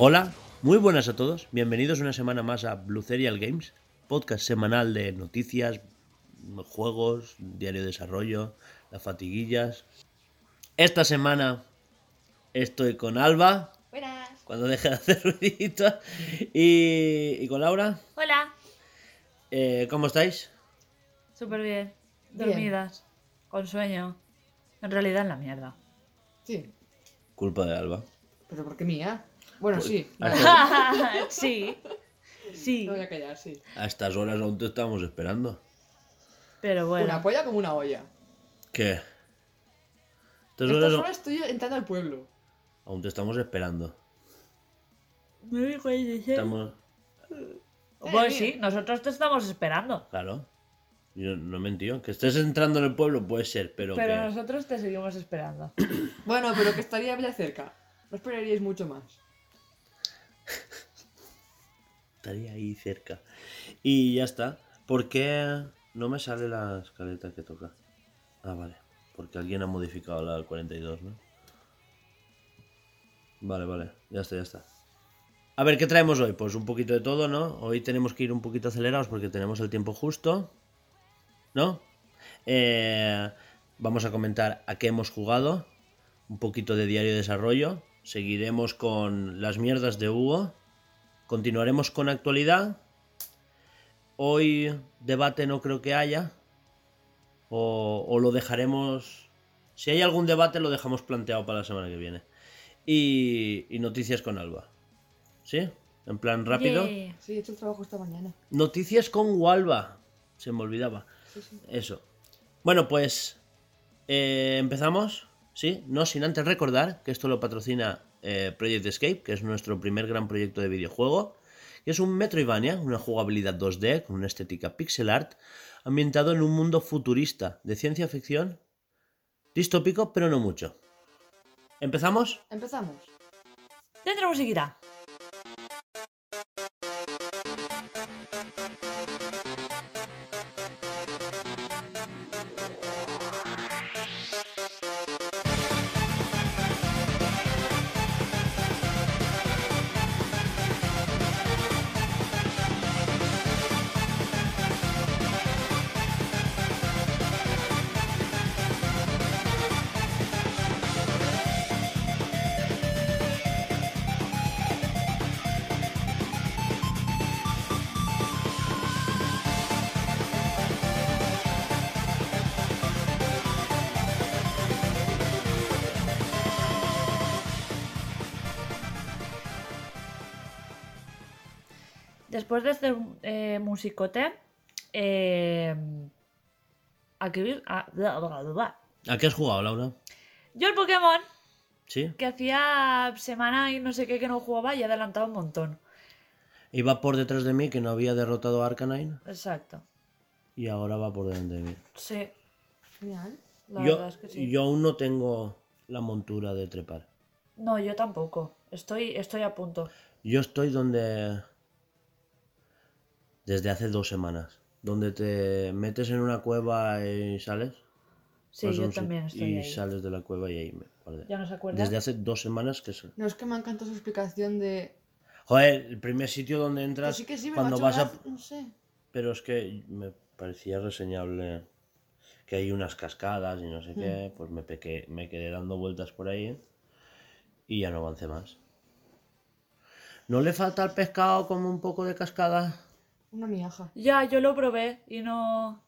Hola, muy buenas a todos. Bienvenidos una semana más a Blue Serial Games, podcast semanal de noticias, juegos, diario de desarrollo, las fatiguillas. Esta semana estoy con Alba, Buenas. cuando deje de hacer ruiditos, y, y con Laura. Hola. Eh, ¿Cómo estáis? Súper bien. Bien. Dormidas. Con sueño. En realidad en la mierda. Sí, Culpa de Alba. pero ¿por qué mía? Bueno, sí. no, estas, sí. Sí. no voy a callar, sí. a estas horas aún te estamos esperando. Pero bueno. Una polla como una olla. ¿Qué? Estas Estas horas horas estoy entrando al pueblo. Aún te estamos esperando. Me dijo ella, ¿sí? Estamos... Pues sí, nosotros te estamos esperando. Claro. Yo no mentido. Que estés entrando en el pueblo puede ser, pero, Pero que... nosotros te seguimos esperando. Bueno, pero que estaría ya cerca. No esperaríais mucho más. estaría ahí cerca. Y ya está. ¿Por qué no me sale la escaleta que toca? Ah, vale. Porque alguien ha modificado la del 42, ¿no? Vale, vale. Ya está, ya está. A ver, ¿qué traemos hoy? Pues un poquito de todo, ¿no? Hoy tenemos que ir un poquito acelerados porque tenemos el tiempo justo. ¿No? Eh, vamos a comentar a qué hemos jugado. Un poquito de diario de desarrollo. Seguiremos con las mierdas de Hugo. Continuaremos con actualidad. Hoy debate no creo que haya. O, o lo dejaremos... Si hay algún debate lo dejamos planteado para la semana que viene. Y, y noticias con Alba. ¿Sí? En plan rápido. Yeah. Sí, he hecho el trabajo esta mañana. Noticias con Walva. Se me olvidaba. Sí, sí. Eso. Bueno, pues eh, empezamos, ¿sí? No sin antes recordar que esto lo patrocina eh, Project Escape, que es nuestro primer gran proyecto de videojuego, que es un Metroidvania, una jugabilidad 2D con una estética pixel art, ambientado en un mundo futurista de ciencia ficción, distópico, pero no mucho. ¿Empezamos? Empezamos. Dentro musiquita. Después de este eh, musicote, eh, ah, bla, bla, bla, bla. ¿A qué has jugado, Laura? yo el Pokémon, ¿Sí? que hacía semana y no sé qué que no jugaba, y he adelantado un montón. Iba por detrás de mí que no había derrotado a Arcanine Exacto. y ahora va por delante de mí. Sí, Genial. la yo, verdad es que sí. yo aún no tengo la montura de trepar. No, yo tampoco. Estoy, estoy a punto. Yo estoy donde... Desde hace dos semanas. Donde te metes en una cueva y sales. Sí, yo también estoy Y ahí. sales de la cueva y ahí me guardé. ¿Ya no se acuerda? Desde hace dos semanas que... se- No, es que me encanta su explicación de... Joder, el primer sitio donde Que entras sí que sí, me cuando vas a... No sé. Pero es que me parecía reseñable que hay unas cascadas y no sé qué. Pues me, pequé, me quedé dando vueltas por ahí y ya no avancé más. ¿No le falta al pescado como un poco de cascada? Una miaja. Ya, yo lo probé y no...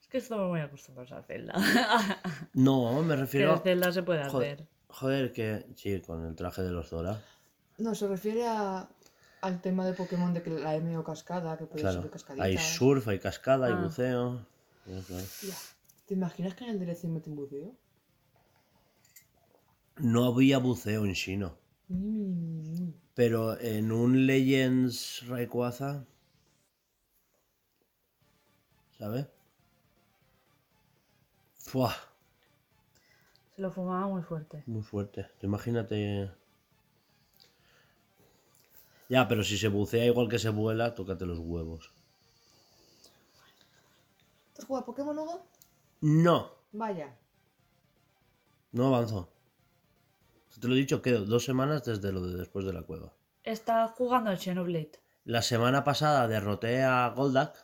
Es que estamos muy acostumbrados a Zelda. No, me que refiero... en Zelda se puede Joder, hacer. joder, que... Sí, con el traje de los Dora. No, se refiere a, al tema de Pokémon de que la M o cascada, que puede Claro. subir cascaditas. Hay surf, hay cascada, hay Ah. buceo. Ya, ¿Te imaginas que en el DLC meten buceo? No había buceo en ni. Pero en un Legends Rayquaza. ¿Sabes? Fua. Se lo fumaba muy fuerte. Muy fuerte. Imagínate. Ya, pero si se bucea igual que se vuela, tócate los huevos. ¿Tú has jugado a Pokémon Hugo? No, Vaya. no avanzo. Te lo he dicho, quedo dos semanas desde lo de después de la cueva. Está jugando al Xenoblade. La semana pasada derroté a Goldak.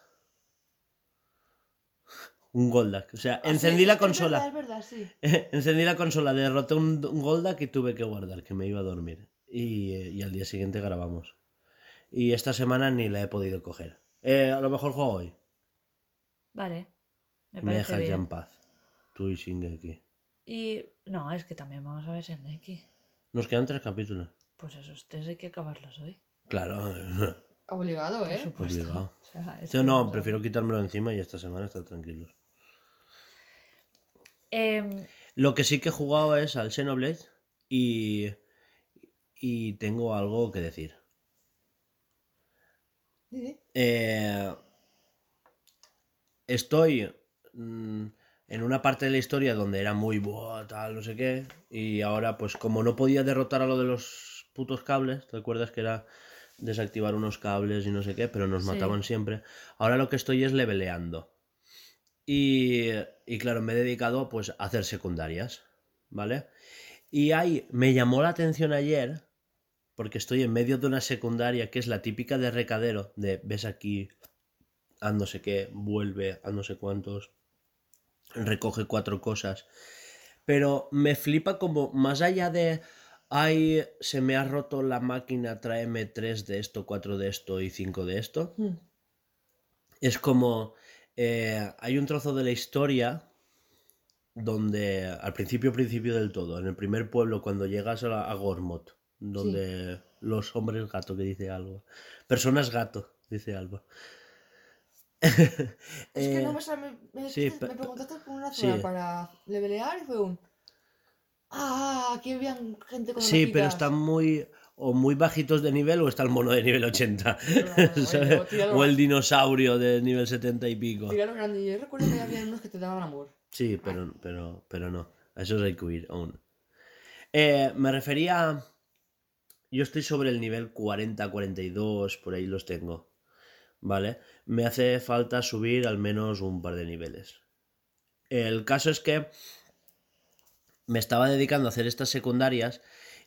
Un Goldak. O sea, encendí Ah, Sí, la es consola. verdad, Es verdad, sí. Encendí la consola, derroté un, un Goldak y tuve que guardar, que me iba a dormir. Y, eh, y al día siguiente grabamos. Y esta semana ni la he podido coger. Eh, a lo mejor juego hoy. Vale. Me dejas ya en paz. Tú y Shingeki. Y. No, es que también vamos a ver Shingeki. Nos quedan tres capítulos. Pues esos tres hay que acabarlos hoy. Claro, Obligado, Por ¿eh? supuesto. obligado. O sea, es Yo no, prefiero quitármelo encima y esta semana estar tranquilos. Em, Lo que sí que he jugado es al Xenoblade y, y tengo algo que decir. Eh, estoy mm, en una parte de la historia donde era muy buah, tal, no sé qué, y ahora pues como no podía derrotar a lo de los putos cables, ¿te acuerdas que era desactivar unos cables y no sé qué, pero nos Sí. mataban siempre? Ahora lo que estoy es leveleando. Y, y claro, me he dedicado pues a hacer secundarias, ¿vale? Y ahí me llamó la atención ayer, porque estoy en medio de una secundaria que es la típica de recadero, de ves aquí, haz no sé qué, vuelve, a no sé cuántos, recoge cuatro cosas. Pero me flipa como más allá de, ay, se me ha roto la máquina, tráeme tres de esto, cuatro de esto y cinco de esto. Hmm. Es como, eh, hay un trozo de la historia donde, al principio, principio del todo, en el primer pueblo, cuando llegas a, la- a Gormot, donde los hombres gato, que dice algo, personas gato, dice Alba. Es que Eh, no me, sale- me, sí, me preguntaste por una sí. zona para levelear y fue un. Ah, aquí habían gente con Sí, pero orejitas". están muy o muy bajitos de nivel o está el mono de nivel 80. Bueno, ¿sabes? bueno, tíralo o el dinosaurio de nivel 70 y pico. Tíralo grande. Yo recuerdo que había unos que te daban amor. Sí, pero, pero, pero no. A esos hay que huir aún. Eh, me refería. Yo estoy sobre el nivel 40, 42, por ahí los tengo. ¿Vale? Me hace falta subir al menos un par de niveles. El caso es que me estaba dedicando a hacer estas secundarias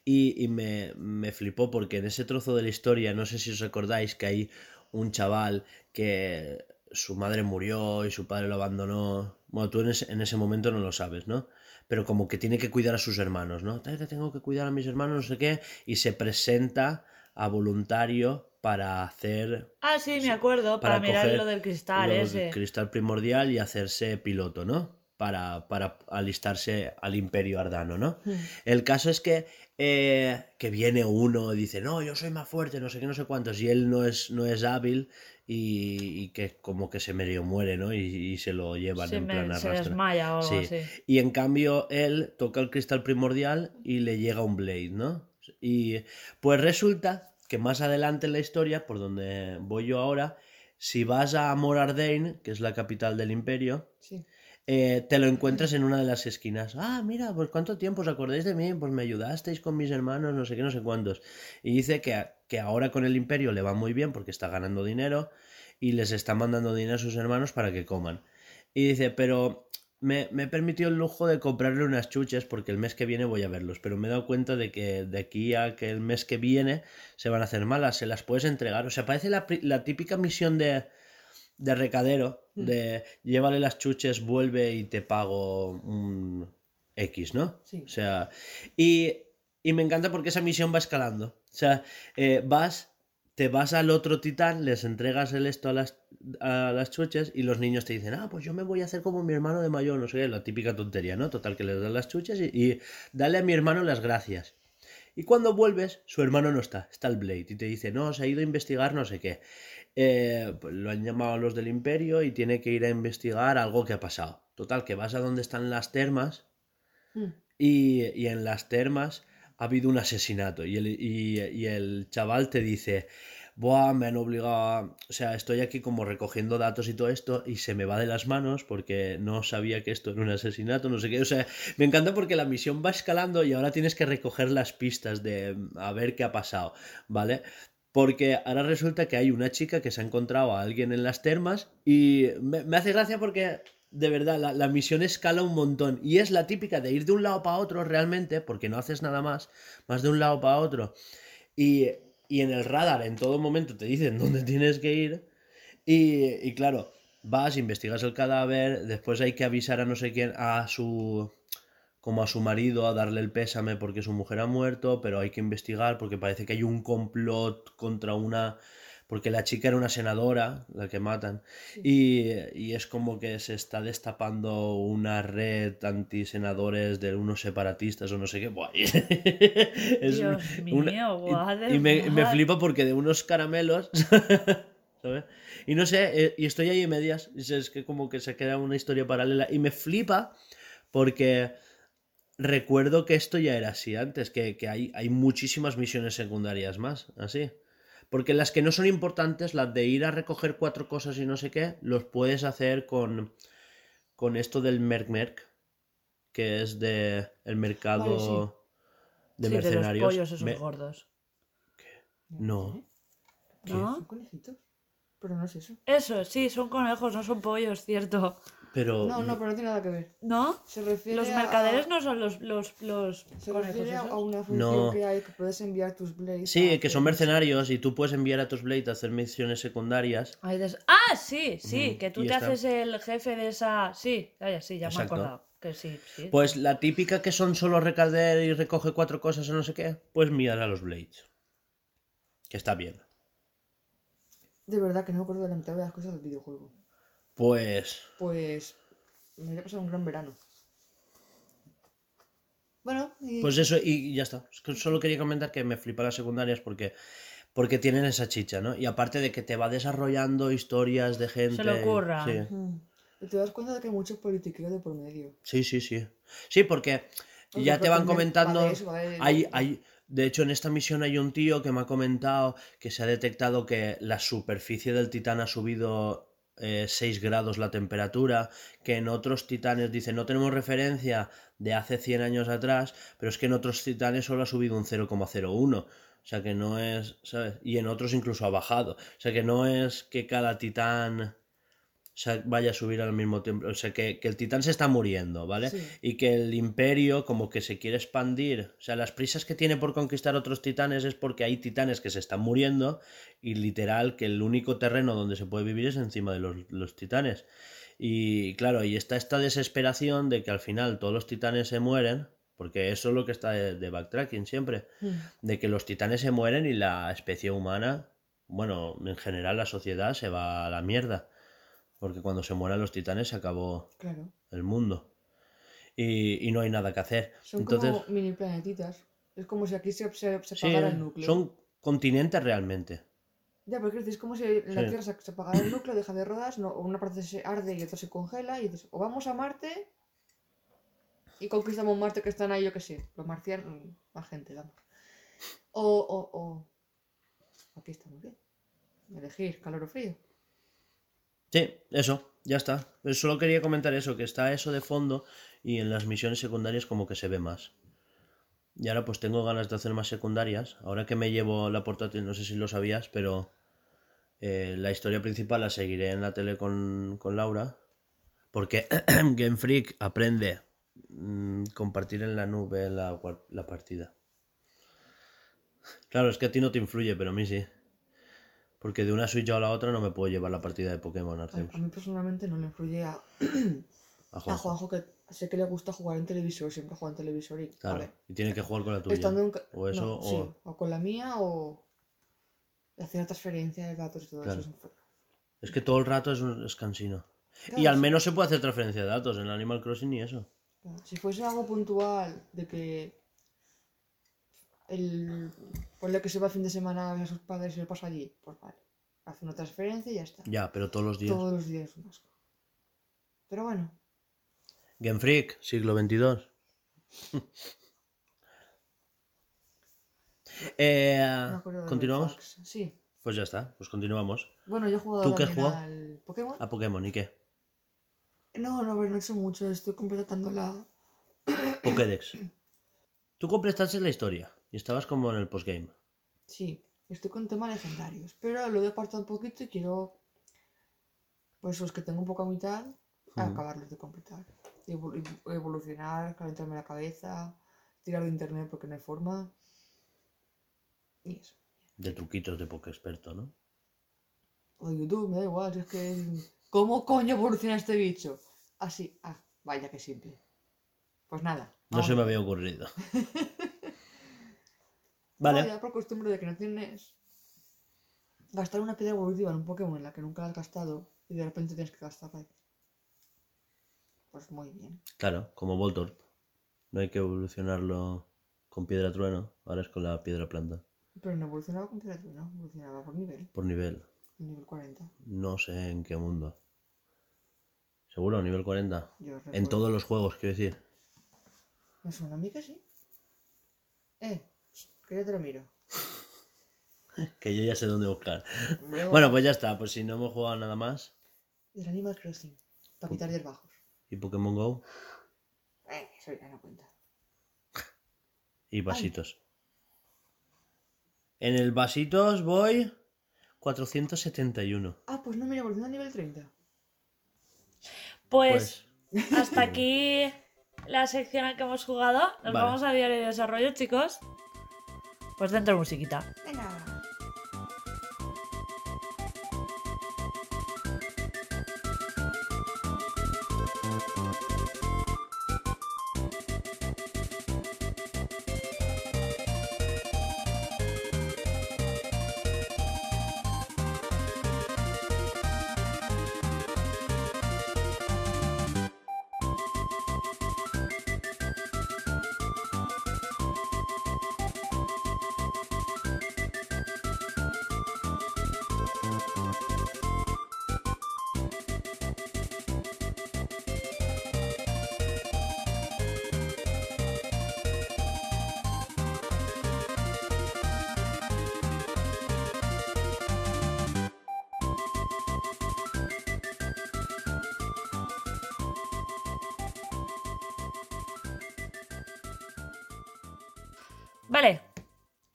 y, y me, me flipó porque en ese trozo de la historia, no sé si os acordáis que hay un chaval que su madre murió y su padre lo abandonó. Bueno, tú en ese, en ese momento no lo sabes, ¿no? Pero como que tiene que cuidar a sus hermanos, ¿no? "Ay, que tengo que cuidar a mis hermanos, no sé qué, y se presenta a voluntario para hacer Ah, sí, me acuerdo. Para, para mirar lo del cristal lo ese. cristal primordial y hacerse piloto, ¿no? Para, para alistarse al imperio ardano, ¿no? Hmm. El caso es que, eh, que viene uno y dice, no, yo soy más fuerte, no sé qué, no sé cuántos, y él no es, no es hábil y, y que como que se medio muere, ¿no? Y, y se lo llevan Se, en me- plan se arrastra. desmaya o algo Sí. así. Y en cambio él toca el cristal primordial y le llega un Blade, ¿no? Y pues resulta que más adelante en la historia, por donde voy yo ahora, si vas a Morardain, que es la capital del imperio, Sí. Eh, te lo encuentras en una de las esquinas. Ah, mira, pues cuánto tiempo os acordáis de mí, pues me ayudasteis con mis hermanos, no sé qué, no sé cuántos. Y dice que, que ahora con el imperio le va muy bien porque está ganando dinero y les está mandando dinero a sus hermanos para que coman. Y dice, pero me, me he permitido el lujo de comprarle unas chuches porque el mes que viene voy a verlos, pero me he dado cuenta de que de aquí a que el mes que viene se van a hacer malas, se las puedes entregar. O sea, parece la, la típica misión de, de recadero, Mm. de llévale las chuches, vuelve y te pago un X, ¿no? Sí. O sea, y, y me encanta porque esa misión va escalando. O sea, eh, vas, te vas al otro titán, les entregas el esto a las, a las chuches y los niños te dicen, ah, pues yo me voy a hacer como mi hermano de mayor, no sé qué, la típica tontería, ¿no? Total, que les das las chuches y, y dale a mi hermano las gracias. Y cuando vuelves, su hermano no está, está el Blade y te dice, no, se ha ido a investigar no sé qué. Eh, pues lo han llamado los del imperio y tiene que ir a investigar algo que ha pasado. Total, que vas a donde están las termas Hmm. y, y en las termas ha habido un asesinato y el, y- y el chaval te dice, Buah, me han obligado a... O sea, estoy aquí como recogiendo datos y todo esto y se me va de las manos porque no sabía que esto era un asesinato, no sé qué. O sea, me encanta porque la misión va escalando y ahora tienes que recoger las pistas de a ver qué ha pasado, ¿vale? Porque ahora resulta que hay una chica que se ha encontrado a alguien en las termas y me, me hace gracia porque de verdad la, la misión escala un montón y es la típica de ir de un lado para otro realmente porque no haces nada más, más de un lado para otro. Y, y en el radar en todo momento te dicen dónde tienes que ir y, y claro, vas, investigas el cadáver, después hay que avisar a no sé quién, a su como a su marido a darle el pésame porque su mujer ha muerto, pero hay que investigar porque parece que hay un complot contra una... porque la chica era una senadora, la que matan, y, y es como que se está destapando una red antisenadores de unos separatistas o no sé qué. Es Dios una- mío, what y, y me, me flipa porque de unos caramelos, ¿sabes? Y no sé, eh, y estoy ahí en medias, y es que como que se queda una historia paralela, y me flipa porque recuerdo que esto ya era así antes, que, que hay, hay muchísimas misiones secundarias más, así. Porque las que no son importantes, las de ir a recoger cuatro cosas y no sé qué, los puedes hacer con, con esto del Merc Merc, que es de el mercado de Sí, de los mercenarios. pollos esos Me- gordos. No. ¿Qué? ¿No? Son conejitos. Pero no es eso. Eso, sí, son conejos, no son pollos, cierto. Pero No, no, pero no tiene nada que ver. ¿No? Se refiere Los a- mercaderes no son los, los, los Se conejos refiere a una función No. que hay que puedes enviar tus blades. Sí, que son mercenarios y tú puedes enviar a tus Blade a hacer misiones secundarias. Ahí des- Ah, sí, sí, que tú y te está. haces el jefe de esa... Sí, ya, sí, ya me he acordado. Que sí, sí. Pues la típica que son solo recader y recoge cuatro cosas o no sé qué, pues mirar a los Blades. Que está bien. De verdad que no me acuerdo de la mitad de las cosas del videojuego. Pues. Pues. Me voy a pasar un gran verano. Bueno, y. Pues eso, y ya está. Solo quería comentar que me flipa las secundarias porque. Porque tienen esa chicha, ¿no? Y aparte de que te va desarrollando historias de gente. le ocurra. Sí, Mm. Y te das cuenta de que hay mucho politiqueo de por medio. sí, sí. Sí, sí porque ya te van comentando. eso, Hay, hay, de hecho, en esta misión hay un tío que me ha comentado que se ha detectado que la superficie del titán ha subido eh, 6 grados la temperatura, que en otros titanes dice no tenemos referencia de hace 100 años atrás, pero es que en otros titanes solo ha subido un 0,01. O sea que no es, ¿sabes? Y en otros incluso ha bajado. O sea que no es que cada titán vaya a subir al mismo tiempo. O sea que, que el titán se está muriendo, ¿vale? Sí. Y que el imperio como que se quiere expandir. O sea, las prisas que tiene por conquistar otros titanes es porque hay titanes que se están muriendo y literal que el único terreno donde se puede vivir es encima de los, los titanes. Y claro, y está esta desesperación de que al final todos los titanes se mueren, porque eso es lo que está de, de backtracking siempre, Mm. de que los titanes se mueren y la especie humana, bueno, en general la sociedad se va a la mierda. Porque cuando se mueran los titanes se acabó Claro. el mundo. Y, y no hay nada que hacer. Son Entonces, como mini planetitas. Es como si aquí se, se, se sí, apagara el núcleo. son continentes realmente. Ya, pero es como si la Sí. Tierra se, se apagara el núcleo, deja de rodar, no, o una parte se arde y otra se congela, y dices, o vamos a Marte y conquistamos Marte que están ahí, yo qué sé, los marcianos, más gente, vamos. O, o, o. Aquí estamos bien. Elegir calor o frío. Sí, eso, ya está. Pero solo quería comentar eso, que está eso de fondo y en las misiones secundarias como que se ve más. Y ahora pues tengo ganas de hacer más secundarias. Ahora que me llevo la portátil, no sé si lo sabías, pero eh, la historia principal la seguiré en la tele con, con Laura. Porque Game Freak aprende mm, compartir en la nube la, la partida. Claro, es que a ti no te influye, pero a mí sí. Porque de una Switch a la otra no me puedo llevar la partida de Pokémon Arceus. a mí personalmente no le influye a, A a Juanjo. Que sé que le gusta jugar en televisor, siempre juega en televisor y. Claro, y tiene que jugar con la tuya. en O eso, no, o... sí, o con la mía, o. hacer transferencia de datos y todo Claro. eso. es que todo el rato es, un- es cansino. y al sí. menos se puede hacer transferencia de datos en Animal Crossing y eso. Si fuese algo puntual de que el ponle que se va el fin de semana a ver a sus padres y lo pasa allí, pues vale. Hace una transferencia y ya está. Ya, pero todos los días. Todos los días un asco. Pero bueno, Game Freak, siglo XXII. eh, ¿Continuamos? Sí. Pues ya está, pues continuamos. Bueno, yo he jugado ¿Tú qué has jugado? al Pokémon. A Pokémon, ¿y qué? No, no, no he hecho mucho. Estoy completando la. Pokédex. Tú completaste la historia y estabas como en el postgame. Sí, estoy con temas legendarios. Pero lo he apartado un poquito y quiero. Pues los que tengo un poco a mitad, a acabarlos de completar. Evol- evolucionar, calentarme la cabeza, tirar de internet porque no hay forma. Y eso. De truquitos de Pokéexperto, ¿no? O de YouTube, me da igual, es que. ¿Cómo coño evoluciona este bicho? Así, ah, vaya que simple. Pues nada. No vamos se me había ocurrido. Vale. No, ya por costumbre de que no tienes. Gastar una piedra evolutiva en un Pokémon en la que nunca la has gastado y de repente tienes que gastarla. Pues muy bien. Claro, como Voltorb. No hay que evolucionarlo con piedra trueno, ahora es con la piedra planta. Pero no evolucionaba con piedra no evolucionaba por nivel. Por nivel. Nivel 40. No sé en qué mundo. ¿Seguro? ¿Nivel 40? Yo En todos los juegos, quiero decir. Me suena a mí que sí. Eh, que ya te lo miro. Que yo ya sé dónde buscar. Bueno, pues ya está. Pues si no hemos jugado nada más. Del Animal Crossing. Para quitar días bajos. Y Pokémon Go. Eh, eso ya no cuenta. Y vasitos. En el vasitos voy 471. Ah, pues no, mira, evoluciona a nivel 30. Pues, Pues hasta aquí la sección en que hemos jugado. Nos Vale. vamos a diario de desarrollo, chicos. Pues dentro musiquita. Venga.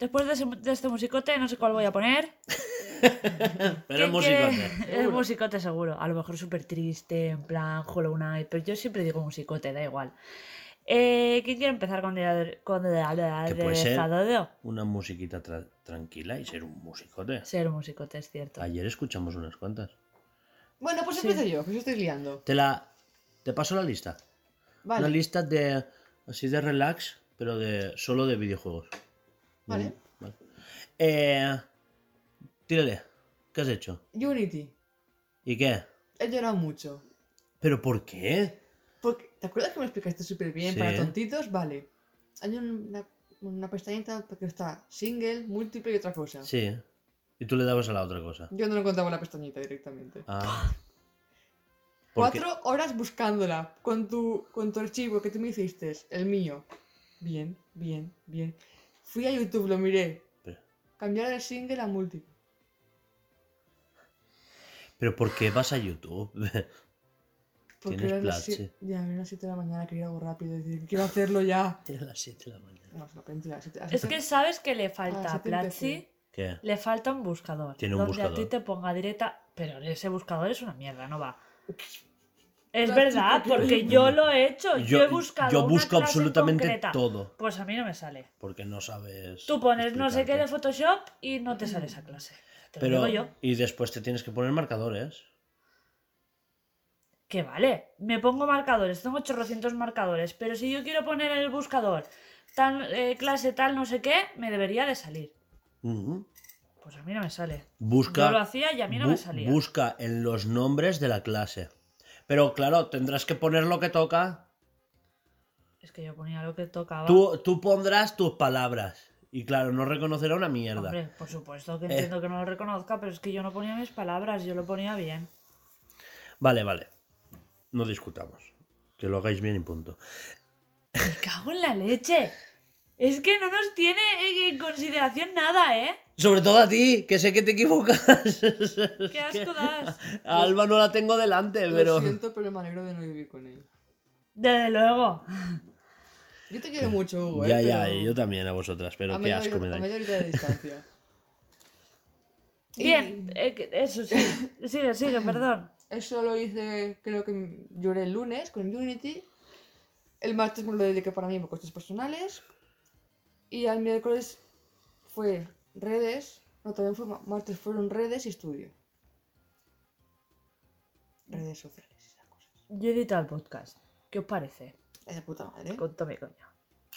Después de, ese- de este musicote, no sé cuál voy a poner. Pero el ¿Quién quiere- musicote. El musicote seguro. A lo mejor súper triste, en plan Hollow Knight. Pero yo siempre digo musicote, da igual. Eh, ¿Quién quiere empezar con el con el- Que puede ser. Una musiquita tra- tranquila y ser un musicote. Ser musicote, es cierto. Ayer escuchamos unas cuantas. Bueno, pues Sí. empiezo yo, que yo estoy liando. Te la. Te paso la lista. Vale. Una lista de. Así de relax, pero de. solo de videojuegos. Vale. Vale. Eh. Tírale. ¿Qué has hecho? Unity. ¿Y qué? He llorado mucho. ¿Pero por qué? Porque, ¿Te acuerdas que me explicaste súper bien? Sí. Para tontitos, vale. Hay una, una pestañita que está single, múltiple y otra cosa. Sí. Y tú le dabas a la otra cosa. Yo no lo contaba la pestañita directamente. Ah. Cuatro horas buscándola con tu, con tu archivo que tú me hiciste, el mío. Bien, bien, bien. Fui a YouTube, lo miré. Pero, Cambiar el single a múltiple. pero ¿por qué vas a YouTube? Porque Tienes eran las siete- Ya, eran las 7 de la mañana, quería algo rápido. Decir, quiero hacerlo ya. Era las 7 de la mañana. No, las Es que sabes que le falta a Platzi. ¿Qué? le falta un buscador. Tiene un donde a ti buscador. te ponga directa. Pero ese buscador es una mierda, no va. Es verdad, porque yo lo he hecho. Yo, he buscado. yo una busco clase absolutamente concreta. todo. Pues a mí no me sale. Porque no sabes. Tú pones no sé qué de. Photoshop y no te sale esa clase. Te lo Pero. digo yo. Y después te tienes que poner marcadores. Que vale, me pongo marcadores, tengo 800 marcadores, pero si yo quiero poner en el buscador tal eh, clase tal no sé qué, me debería de salir. Pues a mí no me sale. Busca. Yo lo hacía y a mí no me salía. Busca en los nombres de la clase. Pero claro, tendrás que poner lo que toca. Es que yo ponía lo que tocaba. Tú, tú pondrás tus palabras. Y claro, no reconocerá una mierda. Hombre, por supuesto que Eh. entiendo que no lo reconozca, pero es que yo no ponía mis palabras, yo lo ponía bien. Vale, vale. No discutamos. Que lo hagáis bien y punto. Me cago en la leche. Es que no nos tiene en consideración nada, ¿eh? Sobre todo a ti, que sé que te equivocas. ¡Qué asco das! A Alba no la tengo delante, pero. Lo siento, pero me alegro de no vivir con él. Desde luego. Yo te quiero mucho, Hugo. ¿eh? Ya, ya, pero y yo también a vosotras, pero a qué asco me A media de distancia. Y Bien, eh, eso sí. Sigue, sigue, perdón. Eso lo hice, creo que lloré el lunes con Unity. El martes me lo dediqué para mí por costes personales. Y al miércoles fue redes. No, también fue ma- martes, fueron redes y estudio. Redes sociales y esas cosas. Yo he editado el podcast. ¿Qué os parece? Es de puta madre. Con Tommy coño.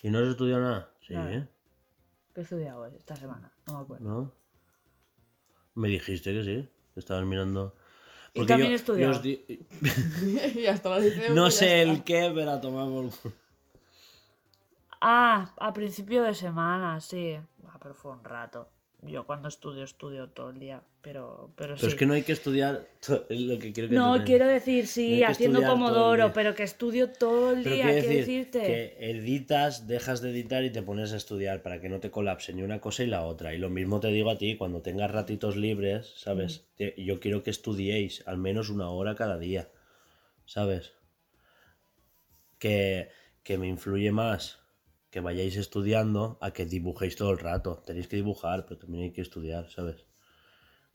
¿Y no has estudiado nada? Sí, Nada. ¿eh? ¿Qué he estudiado hoy, esta semana? No me acuerdo. ¿No? Me dijiste que sí, que estabas mirando. Y también he yo estudiado. os di- y hasta la liceo, No sé está. el qué, pero a tomar por culo. Ah, a principio de semana, sí. Pero fue un rato. Yo cuando estudio, estudio todo el día. Pero, pero, Pero sí. es que no hay que estudiar. lo que quiero que No, quiero decir, sí, No haciendo pomodoro, pero que estudio todo el Pero día, quiero quiero decir decirte. que editas, dejas de editar y te pones a estudiar para que no te colapse ni una cosa y la otra. Y lo mismo te digo a ti, cuando tengas ratitos libres, ¿sabes? Te- Yo quiero que estudiéis al menos una hora cada día, ¿sabes? Que, que me influye más que vayáis estudiando a que dibujéis todo el rato. Tenéis que dibujar, pero también hay que estudiar, ¿sabes?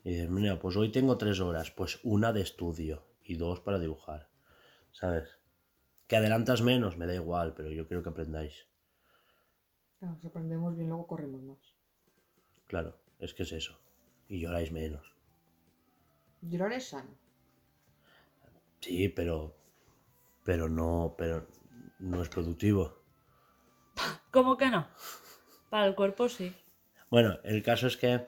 Y dices, mira, pues hoy tengo tres horas, pues una de estudio y dos para dibujar, ¿sabes? Que adelantas menos, me da igual, pero yo quiero que aprendáis. Claro, si aprendemos bien, luego corremos más. Claro, es que es eso. Y lloráis menos. Llorar es sano. Sí, pero. Pero no. Pero no es productivo. ¿Cómo que no? Para el cuerpo sí. Bueno, el caso es que.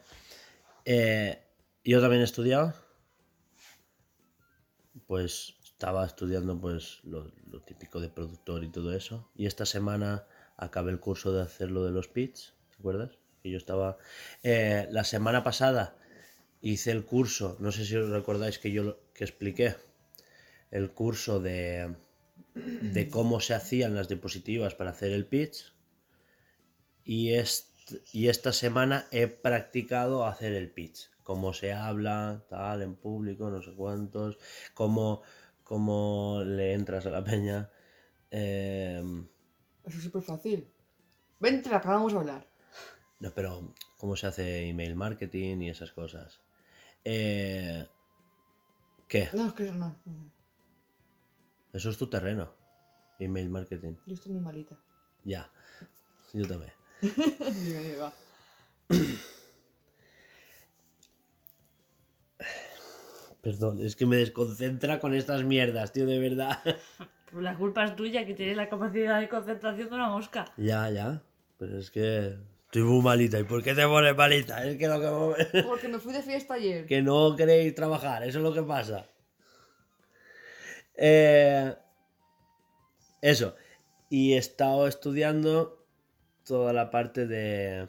eh, yo también he estudiado. Pues estaba estudiando pues lo, típico de productor y todo eso. Y esta semana acabé el curso de hacer lo de los pits, ¿te acuerdas? Que yo estaba... eh, la semana pasada hice el curso, no sé si os recordáis que yo lo- que expliqué, el curso de, de cómo se hacían las diapositivas para hacer el pitch. Y, est- y esta semana he practicado hacer el pitch. Cómo se habla, tal, en público, no sé cuántos. Cómo, cómo le entras a la peña. em, Eso es súper fácil. Vente, acabamos de hablar. no, pero cómo se hace email marketing y esas cosas. Eh, ¿Qué? No, es que eso no. Eso es tu terreno. Email marketing. Yo estoy muy malita. Ya. Yo también. Va. Perdón, es que me desconcentra con estas mierdas, tío, de verdad. Pues La culpa es tuya, que tienes la capacidad de concentración de una mosca. ya, ya. Pero es que estoy muy malita. ¿Y por qué te pones malita? Es que lo que, Porque me fui de fiesta ayer. que no queréis trabajar, eso es lo que pasa. Eh, eso. Y he estado estudiando toda la parte de,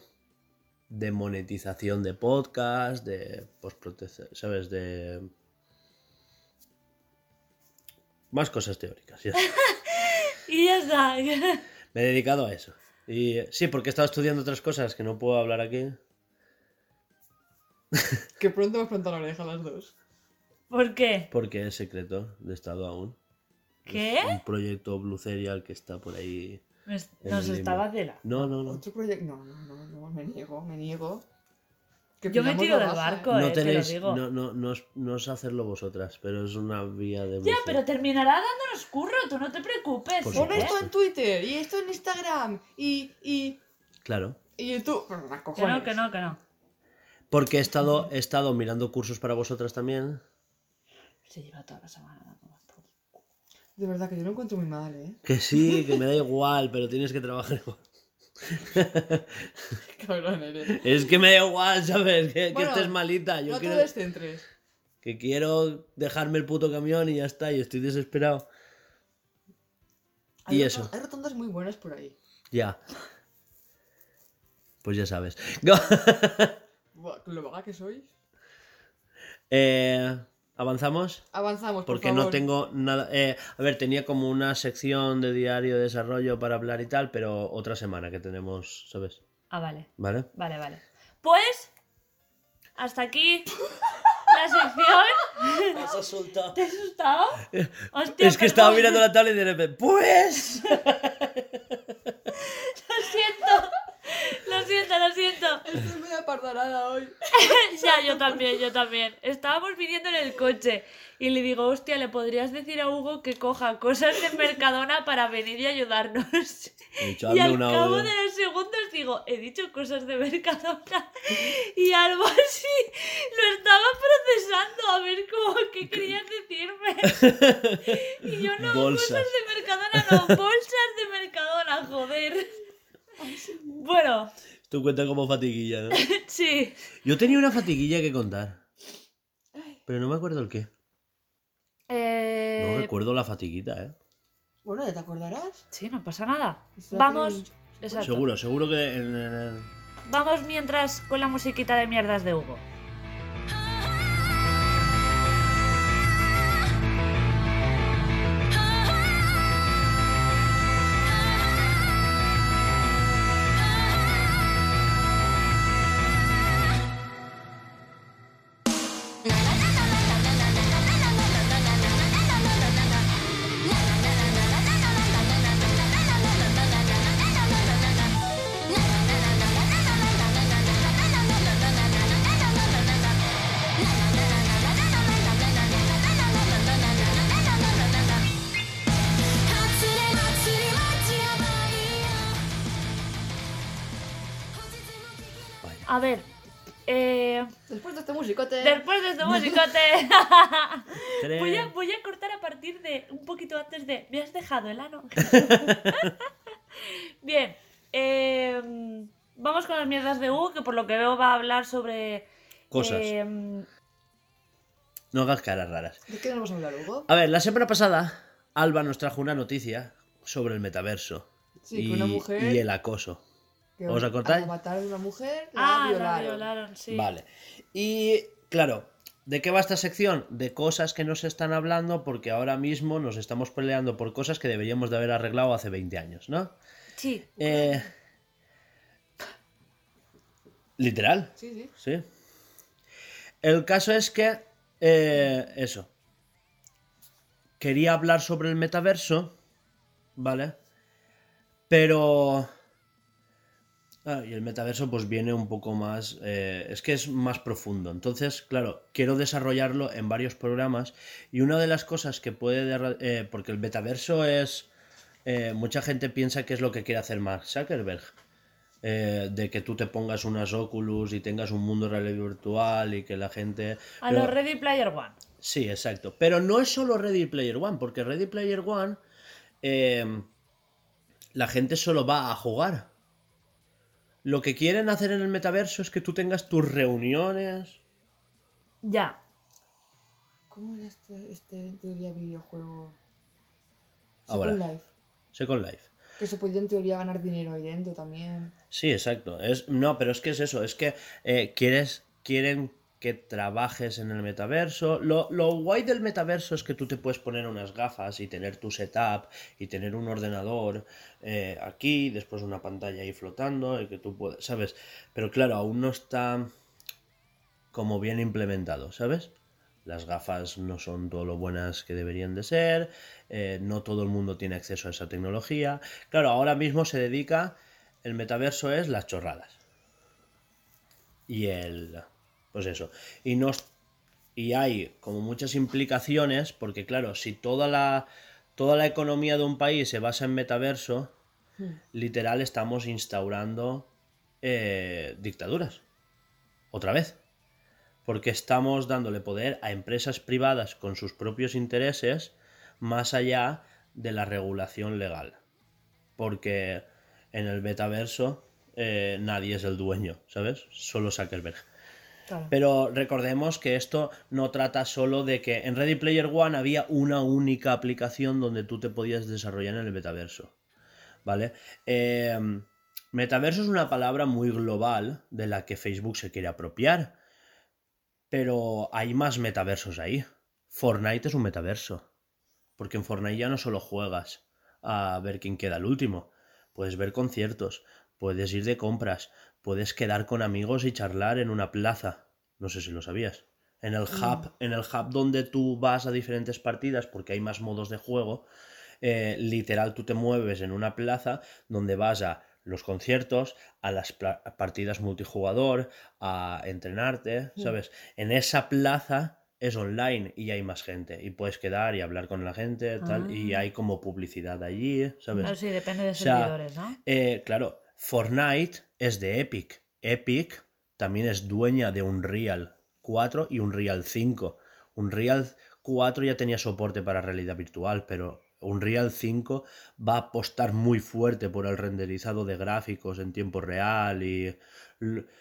de monetización de podcast, de postprotección, ¿sabes? De... Más cosas teóricas. ya está. Y ya está. Me he dedicado a eso. Y sí, porque he estado estudiando otras cosas que no puedo hablar aquí. Que pronto me plantan la oreja las dos. ¿Por qué? Porque es secreto de Estado aún. ¿Qué? Un proyecto Blue Serial que está por ahí. Nos, está limbo. vacila. No, no, no. Otro proyecto. No, no, no, no, me niego, me niego. Que Yo me tiro la del baja, barco, ¿eh? No eh, te lo tenéis. digo. No, no, no, es, no es hacerlo vosotras, pero es una vía de. Ya, Serial. pero terminará dándonos curro, tú no te preocupes. Por ¿eh? Pon esto en Twitter y esto en Instagram y, y, Claro. y YouTube. Que cojones. no, que no, que no. Porque he estado, he estado mirando cursos para vosotras también. Se lleva toda la semana De verdad que yo lo encuentro muy mal, ¿eh? Que sí, que me da igual, pero tienes que trabajar igual. Cabrón eres. Es que me da igual, ¿sabes? Que, que Bueno, estés malita. Yo no quiero, te descentres. que quiero dejarme el puto camión y ya está, y estoy desesperado. Hay Y eso. Hay rotondas muy buenas por ahí. Ya. Pues ya sabes. Buah, con lo vaga que sois. Eh, ¿Avanzamos? Avanzamos, por Porque favor. no tengo nada. eh, a ver, tenía como una sección de diario de desarrollo para hablar y tal, pero otra semana que tenemos, ¿sabes? Ah, vale. ¿Vale? Vale, vale. Pues hasta aquí la sección. Has asustado. ¿Te has asustado? Hostia, Es que estaba mirando la tabla y de repente, pues. Lo siento. Lo siento. Estoy muy apardonada hoy. ya, yo también, yo también. Estábamos viniendo en el coche y le digo, hostia, ¿le podrías decir a Hugo que coja cosas de Mercadona para venir y ayudarnos? Y al un cabo audio. de los segundos digo, he dicho cosas de Mercadona. Y algo así lo estaba procesando a ver cómo qué querías decirme. Y yo no, Bolsas. cosas de Mercadona, no, bolsas de Mercadona, joder. Bueno, Tú cuenta como fatiguilla, ¿no? sí. Yo tenía una fatiguilla que contar. Pero no me acuerdo el qué. Eh, No recuerdo la fatiguita, ¿eh? Bueno, ya te acordarás. Sí, no pasa nada. Vamos, exacto. Seguro, seguro que en, en el- Vamos mientras con la musiquita de mierdas de Hugo. voy a, voy a cortar a partir de un poquito antes de. ¿Me has dejado el ano? Bien, eh, vamos con las mierdas de Hugo, que por lo que veo va a hablar sobre. Cosas. eh, No hagas caras raras. ¿De qué vamos a hablar, Hugo? A ver, la semana pasada, Alba nos trajo una noticia sobre el metaverso. Sí, y, que una mujer. y el acoso. que ¿Vamos a cortar? Al matar a una mujer, la ah, la violaron. violaron, sí. Vale. Y claro, ¿de qué va esta sección? De cosas que nos están hablando porque ahora mismo nos estamos peleando por cosas que deberíamos de haber arreglado hace 20 años, ¿no? Sí. Eh, Literal, Sí, sí. sí. El caso es que, eh, eso. Quería hablar sobre el metaverso, ¿vale? Pero... Ah, y el metaverso pues viene un poco más... eh, es que es más profundo. Entonces, claro, quiero desarrollarlo en varios programas. Y una de las cosas que puede... eh, porque el metaverso es... eh, mucha gente piensa que es lo que quiere hacer Mark Zuckerberg. eh, de que tú te pongas unas Oculus y tengas un mundo real y virtual y que la gente... A Pero- los Ready Player One. Sí, exacto. Pero no es solo Ready Player One, porque Ready Player One la gente solo va a jugar. Lo que quieren hacer en el metaverso es que tú tengas tus reuniones. Ya. ¿Cómo era este, este en teoría videojuego? Ahora. Second Life. Second Life. Que se podía en teoría ganar dinero ahí dentro también. Sí, exacto. Es, no, pero es que es eso. Es que eh, quieres, quieren que trabajes en el metaverso. Lo, lo guay del metaverso es que tú te puedes poner unas gafas y tener tu setup y tener un ordenador eh, aquí, después una pantalla ahí flotando y que tú puedes, ¿sabes? Pero claro, aún no está como bien implementado, ¿sabes? Las gafas no son todo lo buenas que deberían de ser, eh, no todo el mundo tiene acceso a esa tecnología. Claro, ahora mismo se dedica, el metaverso es las chorradas. Y el... Pues eso. Y, nos, y hay como muchas implicaciones, porque claro, si toda la, toda la economía de un país se basa en metaverso, literal estamos instaurando eh, dictaduras. Otra vez. Porque estamos dándole poder a empresas privadas con sus propios intereses más allá de la regulación legal. Porque en el metaverso eh, nadie es el dueño, ¿sabes? Solo Zuckerberg. Pero recordemos que esto no trata solo de que en Ready Player One había una única aplicación donde tú te podías desarrollar en el metaverso. ¿Vale? Eh, metaverso es una palabra muy global de la que Facebook se quiere apropiar. Pero hay más metaversos ahí. Fortnite es un metaverso. Porque en Fortnite ya no solo juegas a ver quién queda el último. Puedes ver conciertos, puedes ir de compras, puedes quedar con amigos y charlar en una plaza No sé si lo sabías. En el hub, en el hub donde tú vas a diferentes partidas, porque hay más modos de juego, eh, literal tú te mueves en una plaza donde vas a los conciertos, a las partidas multijugador, a entrenarte, ¿sabes? En esa plaza es online y hay más gente y puedes quedar y hablar con la gente, tal, y Ah. hay como publicidad allí, ¿sabes? Ah, sí, depende de O sea, servidores, ¿no? Eh, claro, Fortnite es de Epic. Epic también es dueña de Unreal 4 y Unreal 5. Unreal 4 ya tenía soporte para realidad virtual, pero Unreal 5 va a apostar muy fuerte por el renderizado de gráficos en tiempo real y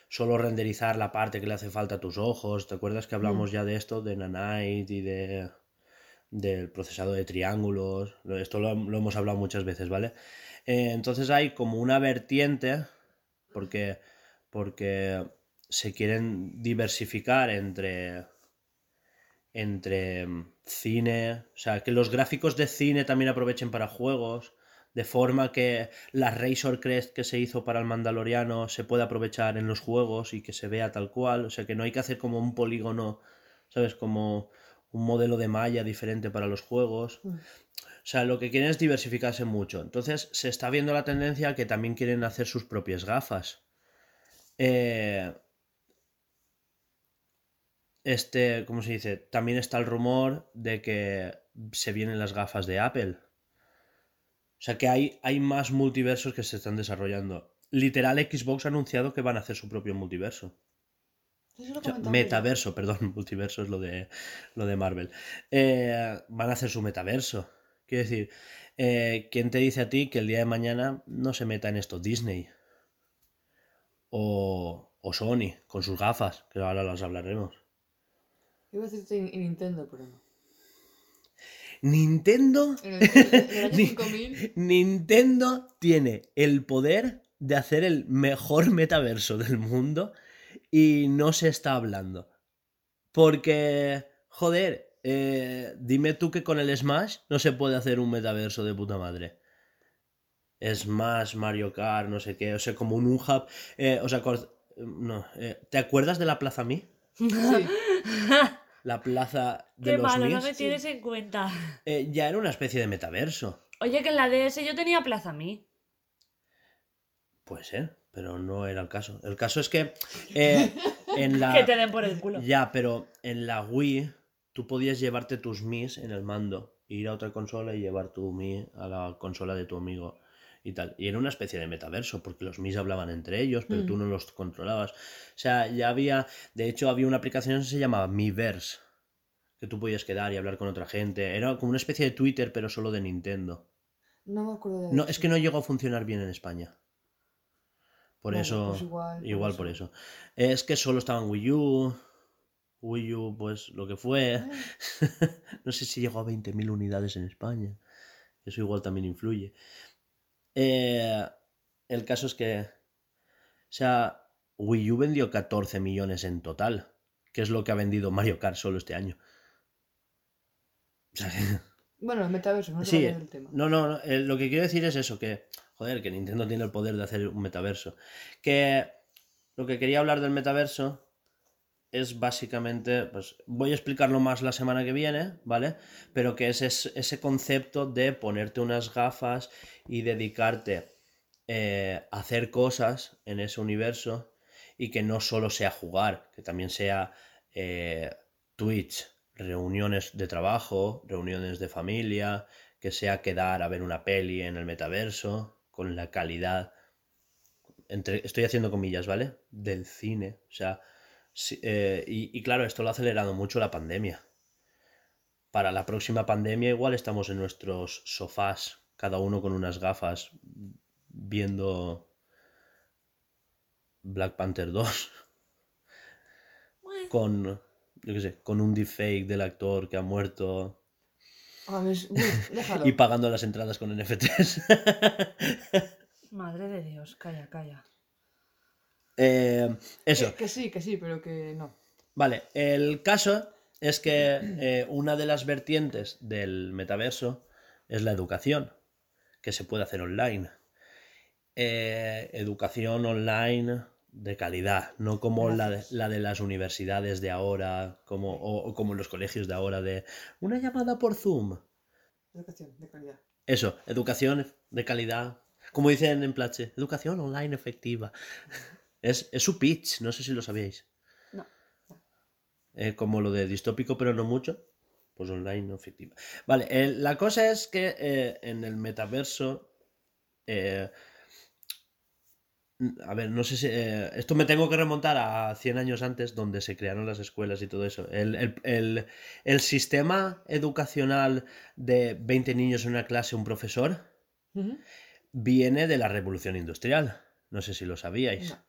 solo renderizar la parte que le hace falta a tus ojos. ¿Te acuerdas que hablamos ya de esto, de Nanite y de del procesado de triángulos? Lo- Esto lo, lo hemos hablado muchas veces, ¿vale? Eh, entonces hay como una vertiente, porque, porque se quieren diversificar entre, entre mm, cine, o sea, que los gráficos de cine también aprovechen para juegos, de forma que la Razor Crest que se hizo para el Mandaloriano se pueda aprovechar en los juegos y que se vea tal cual, o sea, que no hay que hacer como un polígono, ¿sabes? Como un modelo de malla diferente para los juegos. O sea, lo que quieren es diversificarse mucho. Entonces se está viendo la tendencia que también quieren hacer sus propias gafas. Eh, este, ¿cómo se dice? También está el rumor de que se vienen las gafas de Apple. O sea que hay, hay más multiversos que se están desarrollando. Literal, Xbox ha anunciado que van a hacer su propio multiverso. O sea, yo. metaverso, perdón, multiverso es lo de, lo de Marvel. Eh, van a hacer su metaverso. Quiero decir, eh, ¿quién te dice a ti que el día de mañana no se meta en esto Disney? O, o Sony, con sus gafas, que ahora las hablaremos. Iba a decirte en- en Nintendo, pero no. Nintendo, En el, en el año Ni- 5000. Nintendo tiene el poder de hacer el mejor metaverso del mundo y no se está hablando. Porque, joder, eh, dime tú que con el Smash no se puede hacer un metaverso de puta madre. Smash, Mario Kart, no sé qué, o sea, como un hub. eh, o sea, cor- no, eh, ¿te acuerdas de la Plaza Mi? Sí. La plaza de Qué los malo, no me tienes en cuenta. Eh, ya era una especie de metaverso. Oye, que en la DS yo tenía Plaza mí. Puede ser, pero no era el caso. El caso es que en la... Que te den por el culo. Ya, pero en la Wii tú podías llevarte tus Mis en el mando, ir a otra consola y llevar tu Mi a la consola de tu amigo y tal. Y era una especie de metaverso, porque los Mis hablaban entre ellos, pero tú Mm. no los controlabas. O sea, ya había, de hecho había una aplicación que se llamaba Miiverse, que tú podías quedar y hablar con otra gente. Era como una especie de Twitter, pero solo de Nintendo. No me acuerdo de No, eso. es que no llegó a funcionar bien en España. Por eso, pues igual, igual, por por eso. Es que solo estaba en Wii U. Wii U, pues lo que fue. no sé si llegó a 20.000 unidades en España. Eso igual también influye. Eh, el caso es que. O sea, Wii U vendió 14 millones en total. Que es lo que ha vendido Mario Kart solo este año. O sea, Bueno, el metaverso, no Sí, del tema. no, no, no, eh, lo que quiero decir es eso, que, joder, que Nintendo tiene el poder de hacer un metaverso. Que lo que quería hablar del metaverso es básicamente, pues voy a explicarlo más la semana que viene, ¿vale? Pero que es, es- ese concepto de ponerte unas gafas y dedicarte eh, a hacer cosas en ese universo y que no solo sea jugar, que también sea eh, Twitch, reuniones de trabajo, reuniones de familia, que sea quedar a ver una peli en el metaverso, con la calidad, entre, estoy haciendo comillas, ¿vale? Del cine. O sea, sí, eh, y, y claro, esto lo ha acelerado mucho la pandemia. Para la próxima pandemia igual estamos en nuestros sofás, cada uno con unas gafas, viendo Black Panther 2 Bueno, con, yo qué sé, con un deepfake del actor que ha muerto A ver, uy, déjalo. y pagando las entradas con NFTs. Madre de Dios, calla, calla. Eh, eso, Que, que sí, que sí, pero que no. vale. El caso es que eh, una de las vertientes del metaverso es la educación, que se puede hacer online. Eh, educación online de calidad, no como la de, Gracias. la de las universidades de ahora, como, o, o como los colegios de ahora de una llamada por Zoom. Educación de calidad. Eso, educación de calidad. Como dicen en Plache, educación online efectiva. Es, es su pitch, no sé si lo sabíais. No. Eh, como lo de distópico, pero no mucho. Pues online no efectiva. Vale, eh, la cosa es que eh, en el metaverso. a ver, no sé si. esto me tengo que remontar a 100 años antes, donde se crearon las escuelas y todo eso. El, el- el- el sistema educacional de 20 niños en una clase, un profesor, viene de la revolución industrial. No sé si lo sabíais. No.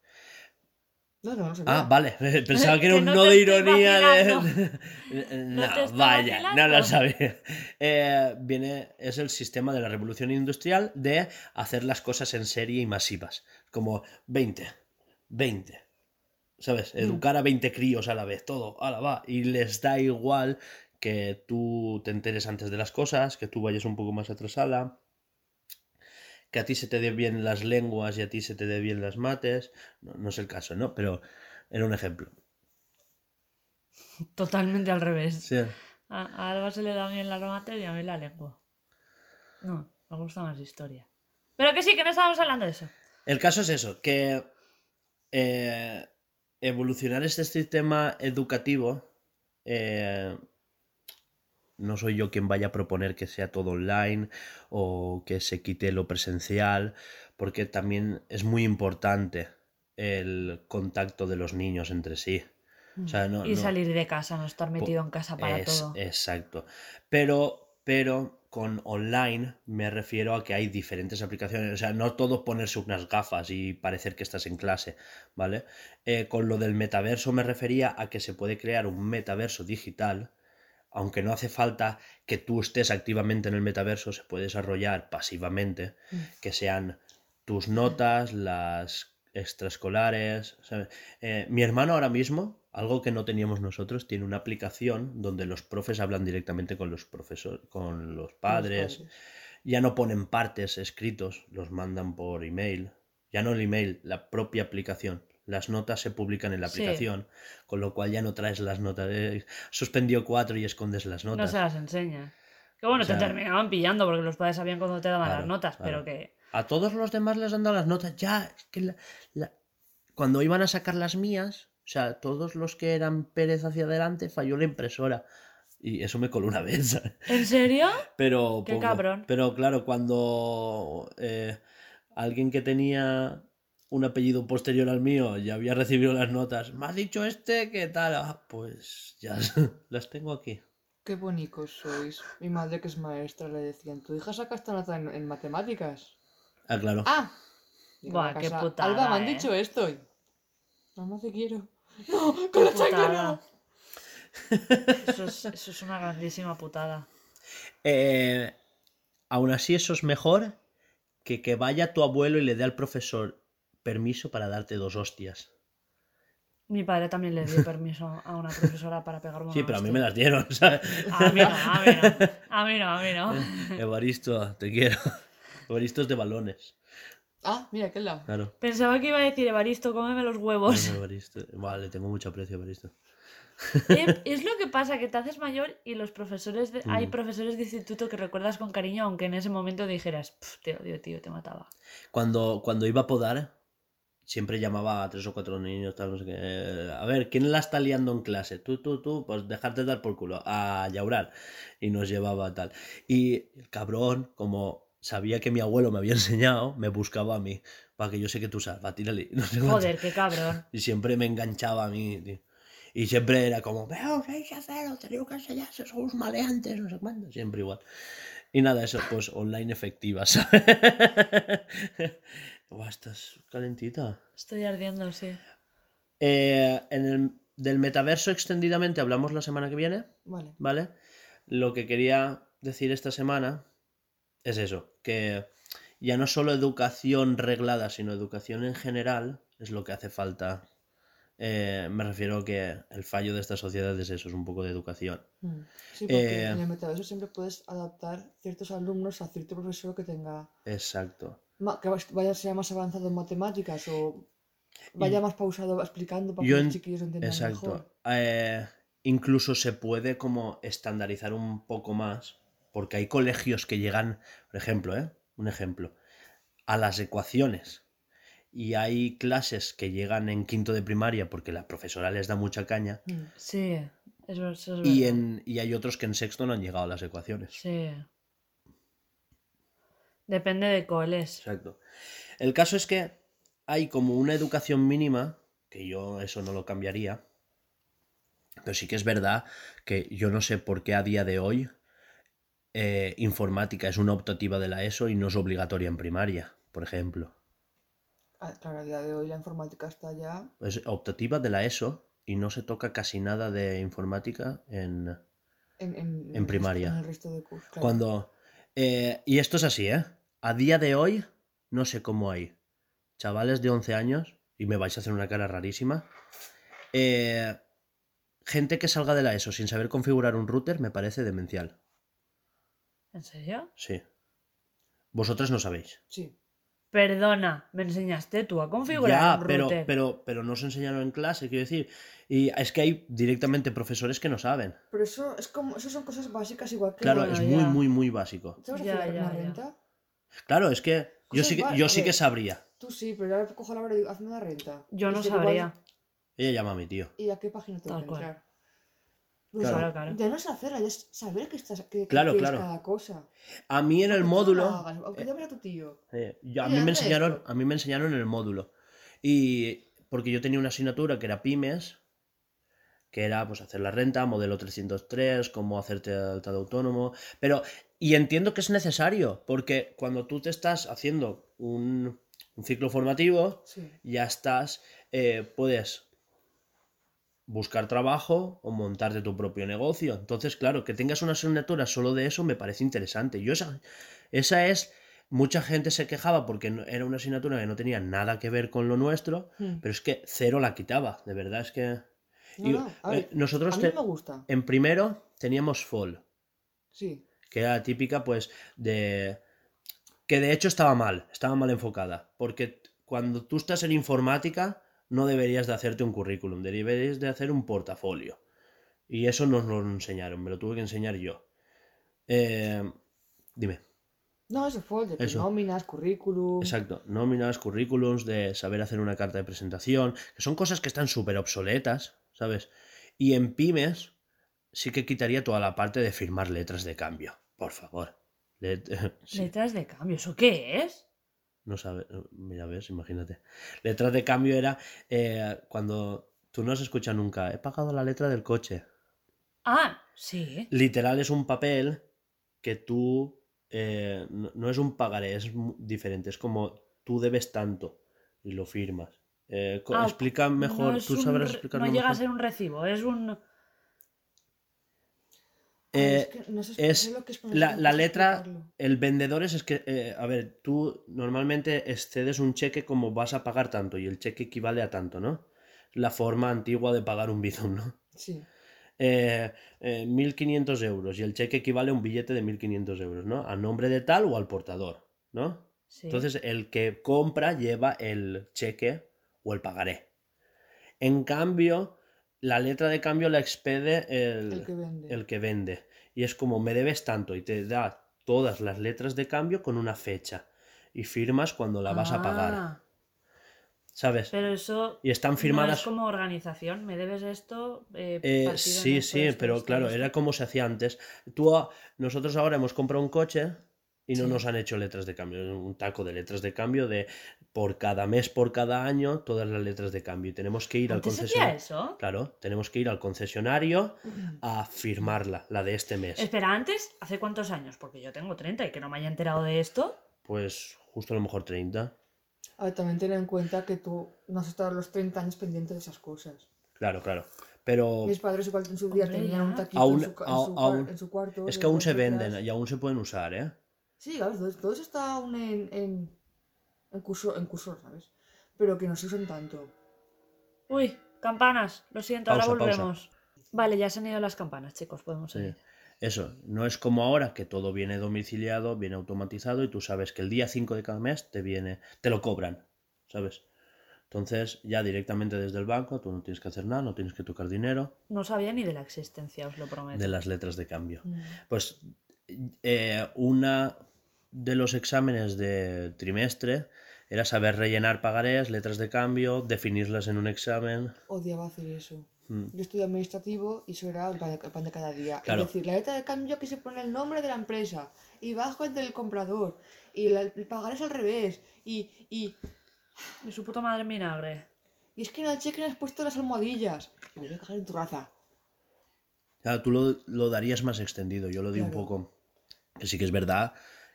No, no, no sabía. Ah, vale. Pensaba que era Que un no de ironía de. no, vaya, no lo sabía. Eh, viene, es el sistema de la revolución industrial de hacer las cosas en serie y masivas. Como 20, 20. ¿Sabes? Educar a 20 críos a la vez, todo, a la va. Y les da igual que tú te enteres antes de las cosas, que tú vayas un poco más atrasada, que a ti se te den bien las lenguas y a ti se te den bien las mates. No, no es el caso, ¿no? Pero era un ejemplo. Totalmente al revés. Sí. A, a Alba se le da bien las mates y a mí la lengua. No, me gusta más historia. Pero que sí, que no estábamos hablando de eso. El caso es eso, que eh, evolucionar este sistema educativo, eh, no soy yo quien vaya a proponer que sea todo online o que se quite lo presencial, porque también es muy importante el contacto de los niños entre sí. O sea, no- y no- salir de casa, no estar metido en casa para es- todo. Exacto. Pero, pero con online me refiero a que hay diferentes aplicaciones. O sea, no todo ponerse unas gafas y parecer que estás en clase, ¿vale? Eh, con lo del metaverso me refería a que se puede crear un metaverso digital. Aunque no hace falta que tú estés activamente en el metaverso, se puede desarrollar pasivamente, Mm. que sean tus notas, las extraescolares. ¿sabes? Eh, mi hermano ahora mismo, algo que no teníamos nosotros, tiene una aplicación donde los profes hablan directamente con los profesores, con los padres. Ya no ponen partes escritos, los mandan por email. Ya no el email, la propia aplicación. Las notas se publican en la Sí. aplicación, con lo cual ya no traes las notas. eh, suspendió cuatro y escondes las No notas. se las enseña. Que bueno, O sea, te terminaban pillando porque los padres sabían cuando te daban Claro, las notas, claro. pero que. A todos los demás les han dado las notas. Ya, es que la- la- cuando iban a sacar las mías, o sea, todos los que eran Pérez hacia adelante, falló la impresora. Y eso me coló una vez. ¿En serio? Pero, Qué cabrón. Pero claro, cuando eh, alguien que tenía un apellido posterior al mío ya había recibido las notas, me ha dicho este que tal, Ah, pues ya las tengo aquí. Qué bonicos sois. Mi madre, que es maestra, le decían: Tu hija saca esta nota en, en matemáticas. Ah, claro. ¡Ah! Buah, qué casa, putada, Alba, me han eh. dicho esto. Mamá, te quiero. ¡No! Qué ¡Con la chancla putada. no! Eso es, eso es una grandísima putada. Eh, aún así, eso es mejor que que vaya tu abuelo y le dé al profesor permiso para darte dos hostias. Mi padre también le dio permiso a una profesora para pegarme Sí, una pero a mí me las dieron, ¿sabes? A mí no, a mí no. A mí no, a mí no. Evaristo, te quiero. Evaristo es de balones, Ah, mira, aquel lado. claro. Pensaba que iba a decir, Evaristo, cómeme los huevos. Bueno, Evaristo. Vale, tengo mucho aprecio, Evaristo. Eh, es lo que pasa, que te haces mayor y los profesores de... hay Mm. profesores de instituto que recuerdas con cariño, aunque en ese momento dijeras, "Pf, te odio, tío, te mataba. Cuando, cuando iba a podar, siempre llamaba a tres o cuatro niños, tal, no sé qué. eh, A ver, ¿quién la está liando en clase? Tú, tú, tú, pues dejarte dar por culo, a llaurar. Y nos llevaba tal. Y el cabrón, como sabía que mi abuelo me había enseñado, me buscaba a mí. Para que yo sé que tú sabes, tírale. no sé. Joder, qué cabrón. Y siempre me enganchaba a mí, tío. Y siempre era como, veo, hay que hacerlo, tenemos que enseñarse, somos maleantes, no sé cuándo. Siempre igual. Y nada, eso, pues online efectiva, ¿sabes? Buah, estás calentita. Estoy ardiendo, sí. Eh, en el, del metaverso extendidamente hablamos la semana que viene, Vale. ¿vale? Lo que quería decir esta semana es eso, que ya no solo educación reglada, sino educación en general es lo que hace falta. Eh, me refiero que el fallo de esta sociedad es eso, es un poco de educación. Mm. Sí, porque Eh, en el metaverso siempre puedes adaptar ciertos alumnos a cierto profesor que tenga. Exacto. Que vaya sea más avanzado en matemáticas o vaya más pausado explicando para Yo que los chiquillos entiendan Exacto. mejor. Eh, incluso se puede como estandarizar un poco más, porque hay colegios que llegan, por ejemplo, ¿eh? un ejemplo, a las ecuaciones. Y hay clases que llegan en quinto de primaria porque la profesora les da mucha caña. Mm. Sí, eso, eso es Y, verdad. en, y hay otros que en sexto no han llegado a las ecuaciones. Sí. Depende de coles. Exacto. El caso es que hay como una educación mínima, que yo eso no lo cambiaría, pero sí que es verdad que yo no sé por qué a día de hoy eh, informática es una optativa de la ESO y no es obligatoria en primaria, por ejemplo. Ah, claro, a día de hoy la informática está ya. Es optativa de la ESO y no se toca casi nada de informática en... En, en, En el resto- primaria. en el resto de cursos. claro. Cuando... eh, y esto es así, ¿eh? A día de hoy no sé cómo hay chavales de 11 años, y me vais a hacer una cara rarísima, eh, gente que salga de la ESO sin saber configurar un router me parece demencial. ¿En serio? Sí. Vosotros no sabéis. Sí. Perdona, me enseñaste tú a configurar Ya, un pero, router. pero, pero no os enseñaron en clase, quiero decir. Y es que hay directamente profesores que no saben. Pero eso es como. Eso son cosas básicas igual que. Claro, Bueno, es muy, ya. muy, muy básico. ¿Sabes Ya, hacer ya, una ya. renta? Claro, es que yo sí que, yo a sí que sabría. Tú sí, pero ahora cojo la hora y hazme una renta. Yo Y no igual- sabría. Ella llama a mi tío. ¿Y a qué página tengo Tal que cual. Pues Claro. Claro, claro. Ya no es hacerla, ya es saber que estás que, que Claro, quieres claro. cada cosa. A mí en el módulo. hagas, Aunque llame a tu tío. Eh, yo- a, mí me enseñaron, esto. a mí me enseñaron en el módulo. Y porque yo tenía una asignatura que era pymes, que era pues hacer la renta, modelo 303, cómo hacerte alta de autónomo. Pero, y entiendo que es necesario, porque cuando tú te estás haciendo un, un ciclo formativo, Sí. ya estás, eh, puedes buscar trabajo o montarte tu propio negocio. Entonces, claro, que tengas una asignatura solo de eso me parece interesante. Yo esa, esa es, mucha gente se quejaba porque no- era una asignatura que no tenía nada que ver con lo nuestro, Hmm. pero es que cero la quitaba, de verdad es que... No, y, no, a eh, nosotros a mí me gusta. en primero teníamos FOL, Sí. que era típica pues de que de hecho estaba mal, estaba mal enfocada, porque cuando tú estás en informática no deberías de hacerte un currículum, deberías de hacer un portafolio. Y eso nos lo enseñaron, me lo tuve que enseñar yo. Eh, dime, No, eso fue de Eso. nóminas, currículum. exacto, nóminas, currículums, de saber hacer una carta de presentación, que son cosas que están súper obsoletas, ¿sabes? Y en pymes sí que quitaría toda la parte de firmar letras de cambio, por favor. Let- sí. Letras de cambio, ¿eso qué es? No sabes, mira, ves, imagínate. Letras de cambio era eh, cuando tú no has escuchado nunca, he pagado la letra del coche. Ah, sí. Literal es un papel que tú, eh, no, no es un pagaré, es diferente, es como tú debes tanto y lo firmas. Eh, Ah, explica mejor, No tú sabrás explicarlo No llega a ser un recibo, es un. Ay, Eh, es que no sé- es no sé lo que es ponerse la, letra, el vendedor es, es que, eh, a ver, tú normalmente excedes un cheque como vas a pagar tanto y el cheque equivale a tanto, ¿no? La forma antigua de pagar un bizum, ¿no? Sí. eh, eh, 1.500 euros y el cheque equivale a un billete de 1.500 euros, ¿no? A nombre de tal o al portador, ¿no? Sí. Entonces el que compra lleva el cheque o el pagaré. En cambio, la letra de cambio la expede el, El que vende. el que vende. Y es como me debes tanto y te da todas las letras de cambio con una fecha. Y firmas cuando la vas a pagar. Ah, ¿Sabes? Pero eso. Y están No firmadas. es como organización, me debes esto. eh, Eh, sí, sí, esto, pero esto, claro, esto. era como se hacía antes. Tú, a- nosotros ahora hemos comprado un coche y no Sí. nos han hecho letras de cambio, un taco de letras de cambio de por cada mes, por cada año, todas las letras de cambio. Y tenemos que ir al ¿Antes se hacía concesionario. eso? Claro, tenemos que ir al concesionario a firmarla, la de este mes. Espera, antes, ¿hace cuántos años? Porque yo tengo 30 y que no me haya enterado de esto. Pues justo a lo mejor 30. A ver, también ten en cuenta que tú no has estado los 30 años pendiente de esas cosas. Claro, claro. Pero Mis padres igual en su día Hombre, tenían un taquito Aún- en, su, en su aún- cuar- en su cuarto. es que aún se venden y aún se pueden usar, ¿eh? Sí, claro, todo, todo eso está aún en, en, en curso, en curso, ¿sabes? Pero que no se usan tanto. Uy, campanas, lo siento, ahora pausa. volvemos. Vale, ya se han ido las campanas, chicos, podemos Sí. seguir. Eso, no es como ahora que todo viene domiciliado, viene automatizado y tú sabes que el día 5 de cada mes te viene, te lo cobran, ¿sabes? Entonces, ya directamente desde el banco, tú no tienes que hacer nada, no tienes que tocar dinero No sabía ni de la existencia, os lo prometo. de las letras de cambio. Mm. Pues eh, una de los exámenes de trimestre era saber rellenar pagarés, letras de cambio, definirlas en un examen. Odiaba hacer eso. Mm. Yo estudié administrativo y eso era el pan de, el pan de cada día. Claro. Es decir, la letra de cambio que se pone el nombre de la empresa y bajo el del comprador y la- el pagar es al revés y, y, De su puta madre en vinagre. y es que en el cheque no has puesto las almohadillas. Me voy a cagar en tu raza. Claro, tú lo, lo darías más extendido, yo lo di un Claro. poco. Que sí que es verdad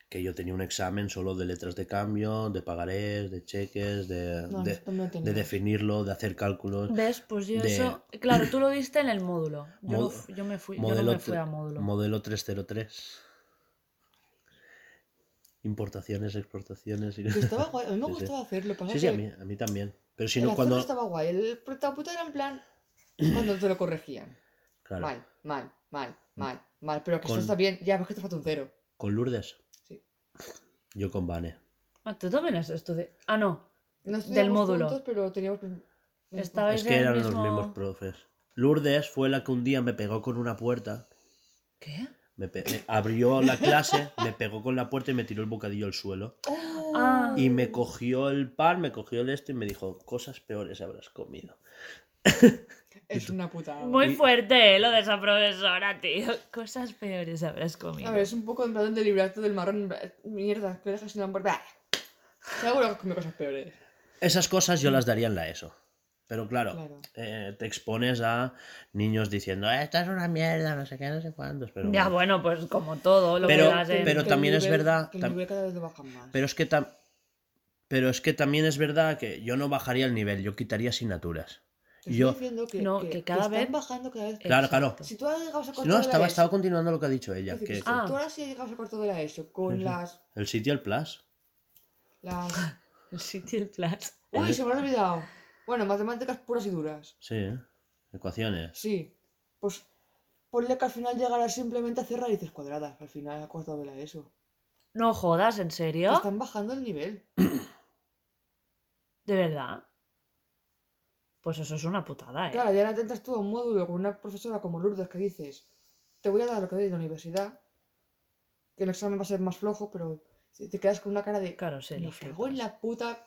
que yo tenía un examen solo de letras de cambio, de pagarés, de cheques, de, No, de, no definirlo, de hacer cálculos. ¿Ves? Pues yo De- eso. Claro, tú lo viste en el módulo. Yo, Mod- yo me fui, yo no me fui a módulo. modelo 303. Importaciones, exportaciones. y- Que estaba guay. A mí me Sí, sí. gustaba hacerlo. Pasa Sí, sí, a mí, a mí también. Pero si no, cuando. estaba guay. El puta era en plan cuando te lo corregían. Claro, Mal, mal, mal, mal, mal. Pero que Con- esto está bien. Ya ves que te falta un cero. con Lourdes. Yo con Vane. Ah, ¿Tú también has estudiado? Ah, no. No estudiamos módulo. juntos, pero teníamos. Estabais Es que eran los mismo- mismos profes. Lourdes fue la que un día me pegó con una puerta. ¿Qué? Me, pe- me abrió la clase, me pegó con la puerta y me tiró el bocadillo al suelo. ¡Oh! Ah. Y me cogió el pan, me cogió el esto y me dijo, cosas peores habrás comido. Es una putada. Muy fuerte eh, lo de esa profesora, tío. Cosas peores habrás comido. A ver, es un poco en plan del librito del marrón. Mierda, que dejas sin la puerta. Seguro que has comido cosas peores. Esas cosas yo las daría en la ESO. Pero claro, Claro. eh, te expones a niños diciendo, esta es una mierda, no sé qué, no sé cuántos. Pero, Ya, bueno, pues como todo lo Pero- que das en- pero el también es nivel- verdad- Que el tam- nivel cada vez lo bajan más. pero es que tam- pero es que también es verdad que yo no bajaría el nivel, yo quitaría asignaturas. Yo- diciendo que, No, que, que cada están vez- bajando cada vez. Claro, claro. Si tú ahora llegabas a corto No, de la estaba, ESO, estaba continuando lo que ha dicho ella. es decir, Que, si Ah. tú ahora sí llegabas a corto de la ESO con las. El sitio el plus. las... El sitio el plus. Uy, se me ha olvidado. Bueno, matemáticas puras y duras. Sí, ¿eh? ecuaciones. Sí. Pues ponle que al final llegarás simplemente a hacer raíces cuadradas. Al final a corto de la ESO. No jodas, ¿en Te serio? están bajando el nivel. ¿De verdad? Pues eso es una putada, ¿eh? Claro, ya tú a un módulo con una profesora como Lourdes que dices, te voy a dar lo que doy en la universidad, que el examen va a ser más flojo, pero si te quedas con una cara de, Claro, sí, me lo cago en la puta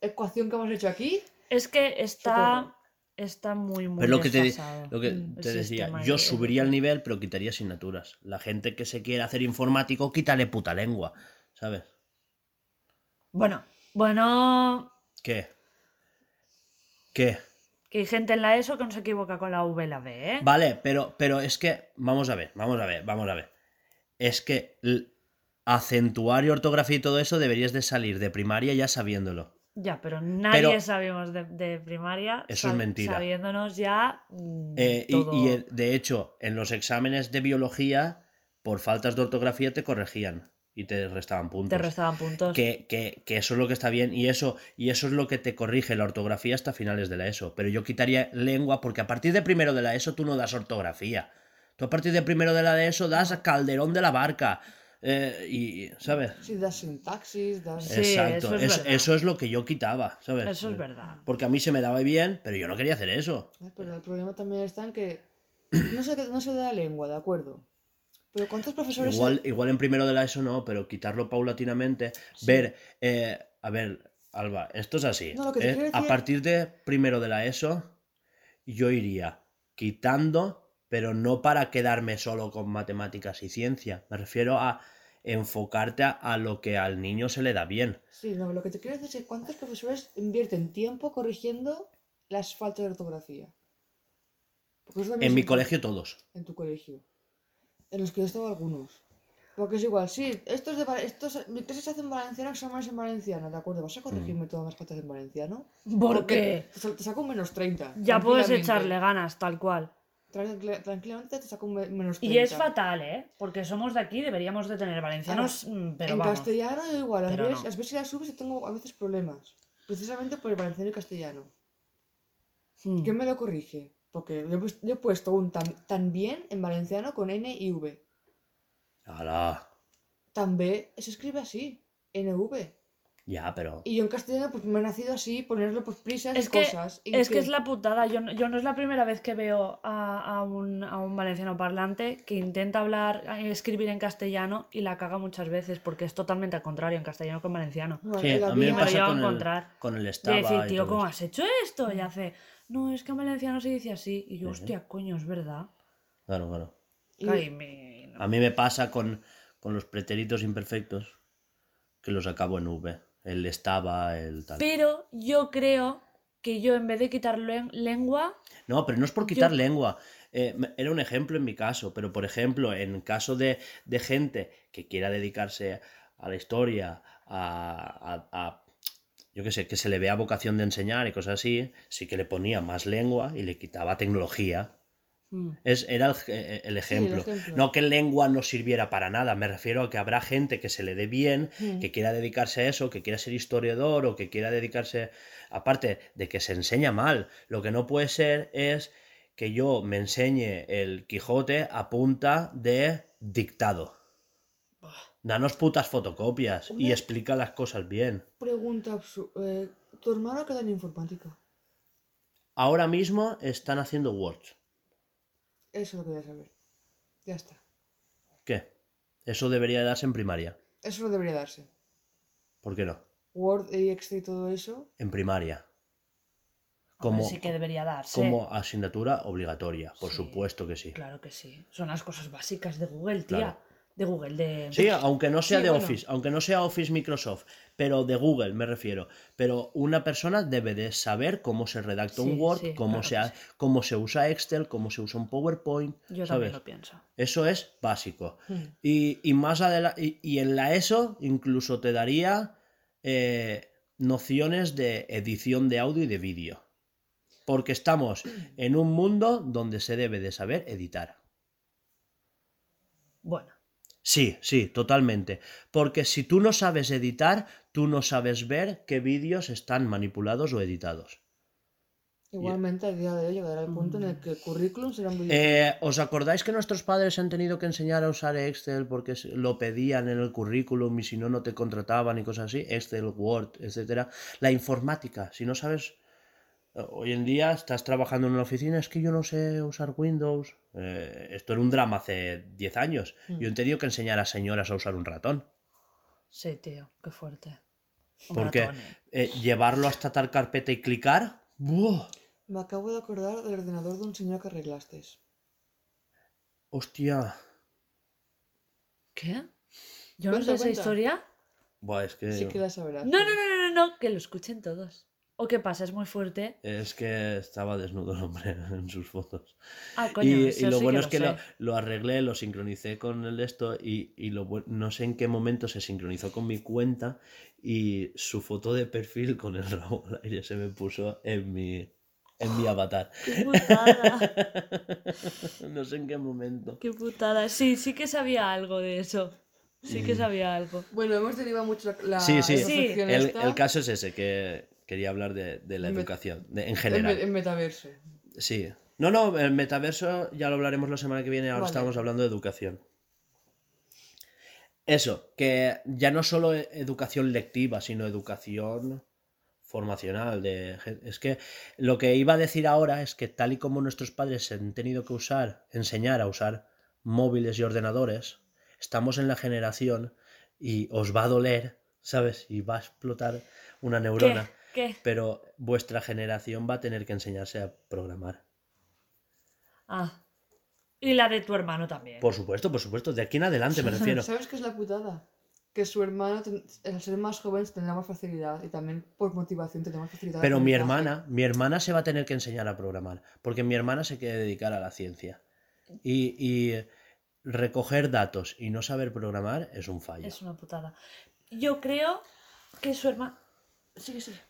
ecuación que hemos hecho aquí. Es que está, Socorro. está muy, muy Pero lo que te, lo que te decía, yo de- subiría el nivel, pero quitaría asignaturas. La gente que se quiere hacer informático, quítale puta lengua. ¿Sabes? Bueno, bueno, ¿Qué? ¿Qué? Que hay gente en la ESO que no se equivoca con la V y la B, ¿eh? Vale, pero, pero es que, vamos a ver, vamos a ver, vamos a ver. Es que acentuar y ortografía y todo eso deberías de salir de primaria ya sabiéndolo. Ya, pero nadie Pero- sabemos de, de primaria. Eso es mentira. Sabiéndonos ya. mm, Eh, y- todo. y, de hecho, en los exámenes de biología, por faltas de ortografía te corregían y te restaban puntos. Te restaban puntos. que, que- que eso es lo que está bien y eso, y eso es lo que te corrige la ortografía hasta finales de la ESO. Pero yo quitaría lengua porque a partir de primero de la ESO tú no das ortografía. Tú a partir de primero de la de ESO das a Calderón de la Barca. eh, y, ¿sabes? Si das sintaxis, das... Sí, Exacto. eso es es- eso es lo que yo quitaba, ¿sabes? Eso es verdad. Porque a mí se me daba bien, pero yo no quería hacer eso. Pero el problema también está en que no se, no se da la lengua, ¿de acuerdo? Pero ¿cuántos profesores... Igual, igual en primero de la ESO no, pero quitarlo paulatinamente. Ver, eh, a ver, Alba, esto es así. No, lo que te ¿eh? A partir de primero de la ESO, yo iría quitando, pero no para quedarme solo con matemáticas y ciencia. Me refiero a enfocarte a, a lo que al niño se le da bien. Sí, no, lo que te quiero decir es cuántos profesores invierten tiempo corrigiendo las faltas de ortografía. En mi colegio todos. En tu colegio. En los que yo he estado algunos. Porque es igual, sí, estos de estos, mi clase se hace en valenciano, exámenes en valenciano, ¿de acuerdo? ¿Vas a Mm. corregirme todas las faltas en valenciano? ¿Por Porque qué? Te, sa- te saco un menos 30. Ya puedes echarle ganas, tal cual. Tranquil- tranquilamente te saco un me- menos 30. Y es fatal, ¿eh? Porque somos de aquí, deberíamos de tener valencianos, mm, pero en vamos. castellano igual, las Pero veces, no. las veces y las subes y tengo a veces problemas. Precisamente por el valenciano y castellano. Mm. ¿Quién me lo corrige? Porque yo, he puest- yo he puesto un tan, tan bien en valenciano con N y V. ¡Hala! Tan B se escribe así, NV. Ya, pero. Y yo en castellano pues me he nacido así, ponerle pues prisas Es y que, cosas. y es que es la putada. Yo, no- yo no es la primera vez que veo a, a un, a un valenciano parlante que intenta hablar, eh, escribir en castellano y la caga muchas veces porque es totalmente al contrario en castellano que en valenciano. Sí, a mí me pasa con el, encontrar. con el estaba. decir, y tío, todo ¿cómo esto. has hecho esto? Y hace, no, es que en valenciano se dice así. Y yo, hostia, coño, es verdad. Claro, claro. y- Ay, me- no. A mí me pasa con, con los pretéritos imperfectos que los acabo en V. El estaba, el tal. Pero yo creo que yo en vez de quitar len- lengua, No, pero no es por quitar Yo- lengua. Eh, era un ejemplo en mi caso, pero por ejemplo, en caso de, de gente que quiera dedicarse a la historia, a, a- a- yo qué sé, que se le vea vocación de enseñar y cosas así, sí que le ponía más lengua y le quitaba tecnología. mm, Es, era el, eh, el ejemplo. ejemplo. No que lengua no sirviera para nada, me refiero a que habrá gente que se le dé bien, Mm. que quiera dedicarse a eso, que quiera ser historiador o que quiera dedicarse, aparte de que se enseña mal, lo que no puede ser es que yo me enseñe el Quijote a punta de dictado. Danos putas fotocopias y explica las cosas bien. Pregunta absurda. ¿Tu hermano queda en informática? Ahora mismo están haciendo Word. Eso lo quería saber. Ya está. ¿Qué? Eso debería darse en primaria. Eso no debería darse. ¿Por qué no? Word y Excel y todo eso. En primaria. Como, sí que debería darse. como asignatura obligatoria, por Sí. supuesto que sí. Claro que sí. Son las cosas básicas de Google, tía. Claro. De Google, de... Sí, aunque no sea Sí, de bueno. Office, aunque no sea Office Microsoft, pero de Google me refiero. Pero una persona debe de saber cómo se redacta un Word, sí, cómo, claro se, cómo se usa Excel, cómo se usa un PowerPoint. Yo ¿sabes? también lo pienso. Eso es básico. Mm. Y, y más adelante, y, y en la ESO incluso te daría eh, nociones de edición de audio y de vídeo. Porque estamos en un mundo donde se debe de saber editar. Bueno, Sí, sí, totalmente. Porque si tú no sabes editar, tú no sabes ver qué vídeos están manipulados o editados. Igualmente, a día de hoy llegará el punto en el que el currículum será video. Eh, ¿Os acordáis que nuestros padres han tenido que enseñar a usar Excel porque lo pedían en el currículum y si no, no te contrataban y cosas así? Excel, Word, etcétera. La informática, si no sabes... Hoy en día estás trabajando en una oficina, es que yo no sé usar Windows. Eh, esto era un drama hace 10 años. Mm. Yo he tenido que enseñar a señoras a usar un ratón. sí, tío, qué fuerte. Un Porque ratón, eh. eh, llevarlo hasta tal carpeta y clicar. ¡buah! Me acabo de acordar del ordenador de un señor que arreglasteis. Hostia. ¿Qué? Yo no Cuenta, sé esa historia. Buah, es que. Sí que la sabrás. No, no, no, no, no, no, que lo escuchen todos. ¿O qué pasa? Es muy fuerte. Es que estaba desnudo el hombre en sus fotos. Ah, coño, y, y lo sí bueno que es que lo, lo arreglé, lo sincronicé con el esto y, y lo no sé en qué momento se sincronizó con mi cuenta y su foto de perfil con el rabo al aire se me puso en mi, en mi avatar. Qué putada. no sé en qué momento. Qué putada. Sí, sí que sabía algo de eso. Sí que sabía algo. Bueno, hemos derivado mucho la, Sí, sí. Sí. El, el caso es ese, que quería hablar de, de la educación, de- en en, general. en metaverso. Sí. No, no, el metaverso ya lo hablaremos la semana que viene, ahora Vale. estamos hablando de educación. Eso, que ya no solo e- educación lectiva, sino educación formacional. De... Es que lo que iba a decir ahora es que tal y como nuestros padres se han tenido que usar, enseñar a usar móviles y ordenadores, estamos en la generación y os va a doler, ¿sabes? Y va a explotar una neurona. ¿Qué? Pero vuestra generación va a tener que enseñarse a programar. Ah. Y la de tu hermano también. Por supuesto, por supuesto. De aquí en adelante me refiero. ¿Sabes qué es la putada? Que su hermano, al ser más joven, tendrá más facilidad y también por motivación tendrá más facilidad. Pero mi hermana, mi hermana se va a tener que enseñar a programar. Porque mi hermana se quiere dedicar a la ciencia. Y, y recoger datos y no saber programar es un fallo. Es una putada. Yo creo que su hermano. Sigue, sigue.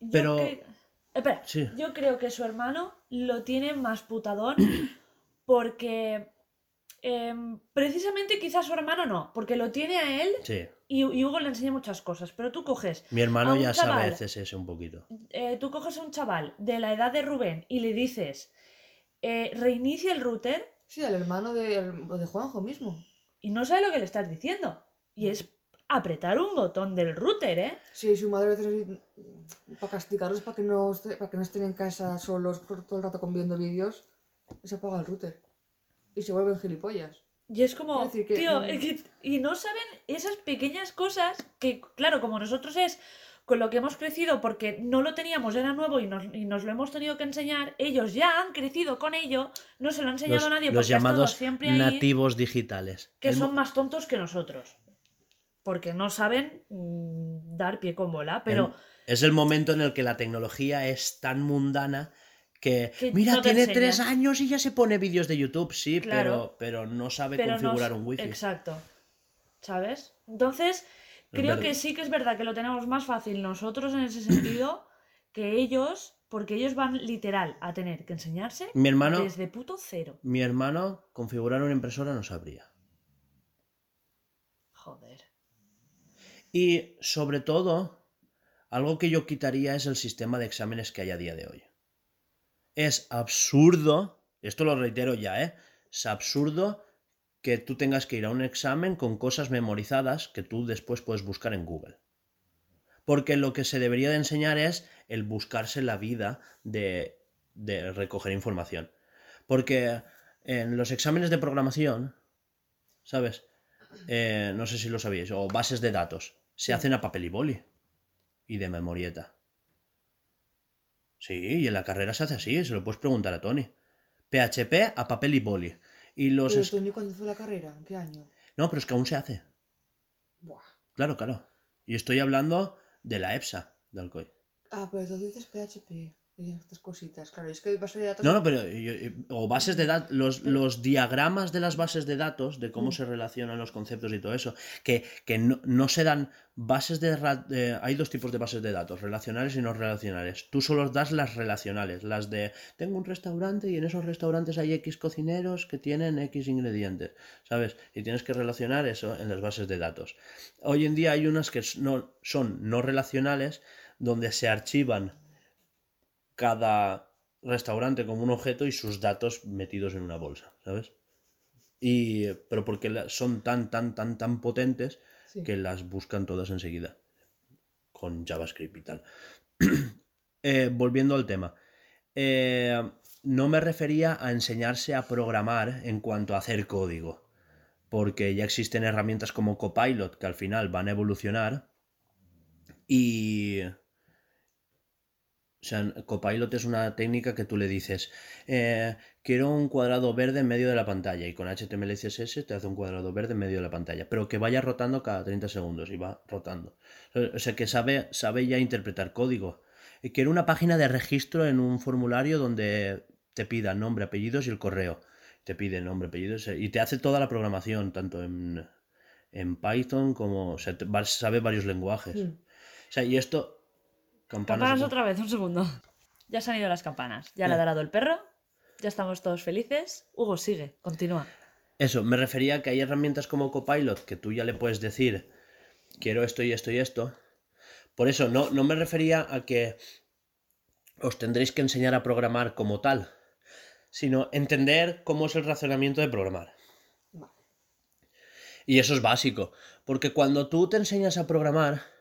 Yo Pero- cre- Espera, Sí. yo creo que su hermano lo tiene más putadón porque. em, precisamente quizás su hermano no, porque lo tiene a él Sí. y, y Hugo le enseña muchas cosas, pero tú coges, Mi hermano A un ya sabe chaval. CSS un poquito. eh, tú coges a un chaval de la edad de Rubén y le dices, eh, reinicia el router Sí, al hermano de, de Juanjo mismo. y no sabe lo que le estás diciendo. Y es apretar un botón del router, ¿eh? Sí, su madre a veces para castigarlos, para que, no, esté- para que no estén en casa solos por todo el rato con viendo vídeos, se apaga el router. Y se vuelven gilipollas. Y es como, Quiero decir que, tío, mm, es que- y no saben esas pequeñas cosas que, claro, como nosotros es con lo que hemos crecido porque no lo teníamos, era nuevo y nos, y nos lo hemos tenido que enseñar, ellos ya han crecido con ello, no se lo ha enseñado Los, a nadie los porque ha estado llamados siempre ahí, nativos digitales. que El son más tontos que nosotros. Porque no saben mm, dar pie con bola, pero... Es el momento en el que la tecnología es tan mundana que, Que mira, no tiene enseña. tres años y ya se pone vídeos de YouTube, sí, Claro. pero, pero no sabe pero configurar un wifi. Exacto. ¿Sabes? Entonces, Es creo verdad. que sí que es verdad que lo tenemos más fácil nosotros en ese sentido que ellos, porque ellos van literal a tener que enseñarse Mi hermano, desde puto cero. mi hermano configurar una impresora no sabría. Joder. Y sobre todo, algo que yo quitaría es el sistema de exámenes que hay a día de hoy. Es absurdo, esto lo reitero ya, ¿eh? Es absurdo que tú tengas que ir a un examen con cosas memorizadas que tú después puedes buscar en Google. Porque lo que se debería de enseñar es el buscarse la vida de, de recoger información. Porque en los exámenes de programación, ¿sabes? Eh, no sé si lo sabíais, o bases de datos, se hacen a papel y boli y de memorieta. Sí, y en la carrera se hace así, se lo puedes preguntar a Tony. PHP a papel y boli. Y los... Pero es- Tony, ¿cuándo fue la carrera? ¿En qué año? No, pero es que aún se hace. Buah. Claro, claro. Y estoy hablando de la EPSA de Alcoy. Ah, pero tú dices PHP y estas cositas. Claro, es que base de datos. No, no, pero yo- yo- o bases de datos, los, los diagramas de las bases de datos, de cómo Mm. se relacionan los conceptos y todo eso, que, que no, no se dan bases de, Hay dos tipos de bases de datos, relacionales y no relacionales. Tú solo das las relacionales, las de tengo un restaurante y en esos restaurantes hay X cocineros que tienen X ingredientes, ¿sabes? Y tienes que relacionar eso en las bases de datos. Hoy en día hay unas que no, son no relacionales, donde se archivan cada restaurante como un objeto y sus datos metidos en una bolsa, ¿sabes? Y, pero porque son tan, tan, tan, tan potentes Sí. que las buscan todas enseguida. Con JavaScript y tal. Eh, volviendo al tema. Eh, no me refería a enseñarse a programar en cuanto a hacer código. Porque ya existen herramientas como Copilot que al final van a evolucionar. Y. O sea, Copilot es una técnica que tú le dices, eh, quiero un cuadrado verde en medio de la pantalla y con HTML y CSS te hace un cuadrado verde en medio de la pantalla, pero que vaya rotando cada 30 segundos y va rotando. O sea, que sabe, sabe ya interpretar código. Y quiero una página de registro en un formulario donde te pida nombre, apellidos y el correo. Te pide nombre, apellidos y te hace toda la programación, tanto en, en Python como... O sea, sabe varios lenguajes. O sea, y esto... Campanas, Campanas otra vez, un segundo. Ya se han ido las campanas. Ya le ha ladrado el perro. Ya estamos todos felices. Hugo, sigue, continúa. Eso, me refería a que hay herramientas como Copilot que tú ya le puedes decir, quiero esto y esto y esto. Por eso, no, no me refería a que os tendréis que enseñar a programar como tal, sino entender cómo es el razonamiento de programar. Vale. Y eso es básico, porque cuando tú te enseñas a programar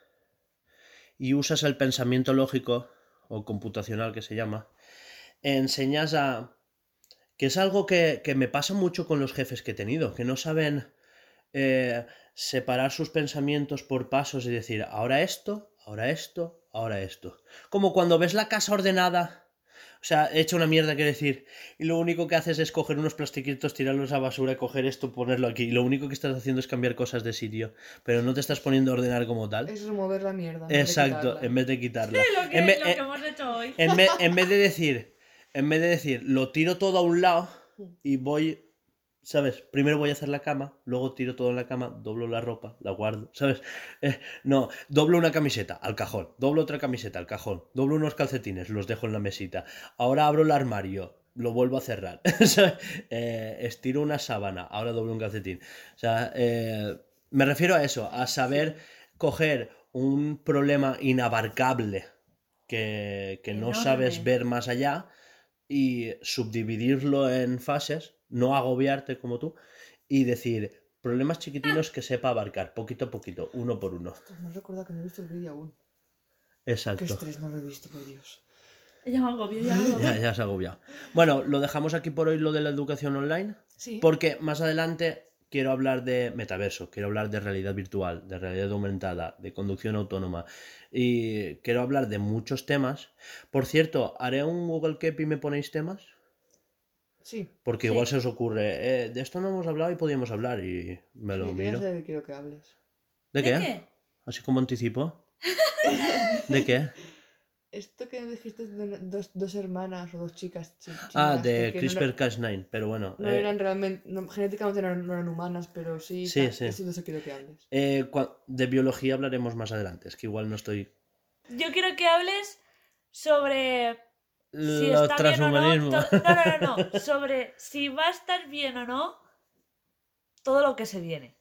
y usas el pensamiento lógico o computacional que se llama, enseñas a... que es algo que, que me pasa mucho con los jefes que he tenido, que no saben eh, separar sus pensamientos por pasos y decir, ahora esto, ahora esto, ahora esto. Como cuando ves la casa ordenada. O sea, hecha una mierda, quiere decir. Y lo único que haces es coger unos plastiquitos, tirarlos a basura, coger esto, ponerlo aquí. Y lo único que estás haciendo es cambiar cosas de sitio. Pero no te estás poniendo a ordenar como tal. Eso es mover la mierda. en Exacto, en vez de quitarla. Lo que, En vez- lo que hemos hecho hoy. en vez, en vez de decir, en vez de decir, lo tiro todo a un lado y voy, ¿sabes? Primero voy a hacer la cama, luego tiro todo en la cama, doblo la ropa, la guardo, ¿sabes? Eh, no, doblo una camiseta al cajón, doblo otra camiseta al cajón, doblo unos calcetines, los dejo en la mesita. Ahora abro el armario, lo vuelvo a cerrar. Eh, estiro una sábana, ahora doblo un calcetín. O sea, eh, me refiero a eso, a saber coger un problema inabarcable que, que no sabes ver más allá y subdividirlo en fases, no agobiarte como tú y decir, Problemas chiquitinos que sepa abarcar, poquito a poquito, uno por uno. Me recuerda que no he visto el vídeo aún. Exacto. Qué estrés, no lo he visto, por Dios. Ya me agobio, ya me agobio. Ya, ya se ha agobiado. Bueno, lo dejamos aquí por hoy lo de la educación online, Sí. porque más adelante quiero hablar de metaverso, quiero hablar de realidad virtual, de realidad aumentada, de conducción autónoma y quiero hablar de muchos temas. Por cierto, haré un Google Keep y me ponéis temas, Sí. porque Sí. igual se os ocurre, "Eh, de esto no hemos hablado y podíamos hablar y me lo Sí, miro. sé de qué quiero que hables. ¿De ¿De qué? qué? Así como anticipo. ¿De qué? Esto que me dijiste de dos, dos hermanas o dos chicas. chi- Ah, chinas, de que no CRISPR era- Cas9, pero bueno. No, eh, eran realmente, no, genéticamente no eran, no eran humanas, pero sí. Sí, tal, sí. Eso de eso quiero que hables. eh, cua- de biología hablaremos más adelante, es que igual no estoy... Yo quiero que hables sobre si Los está bien o no. No, no, no. Sobre si va a estar bien o no todo lo que se viene.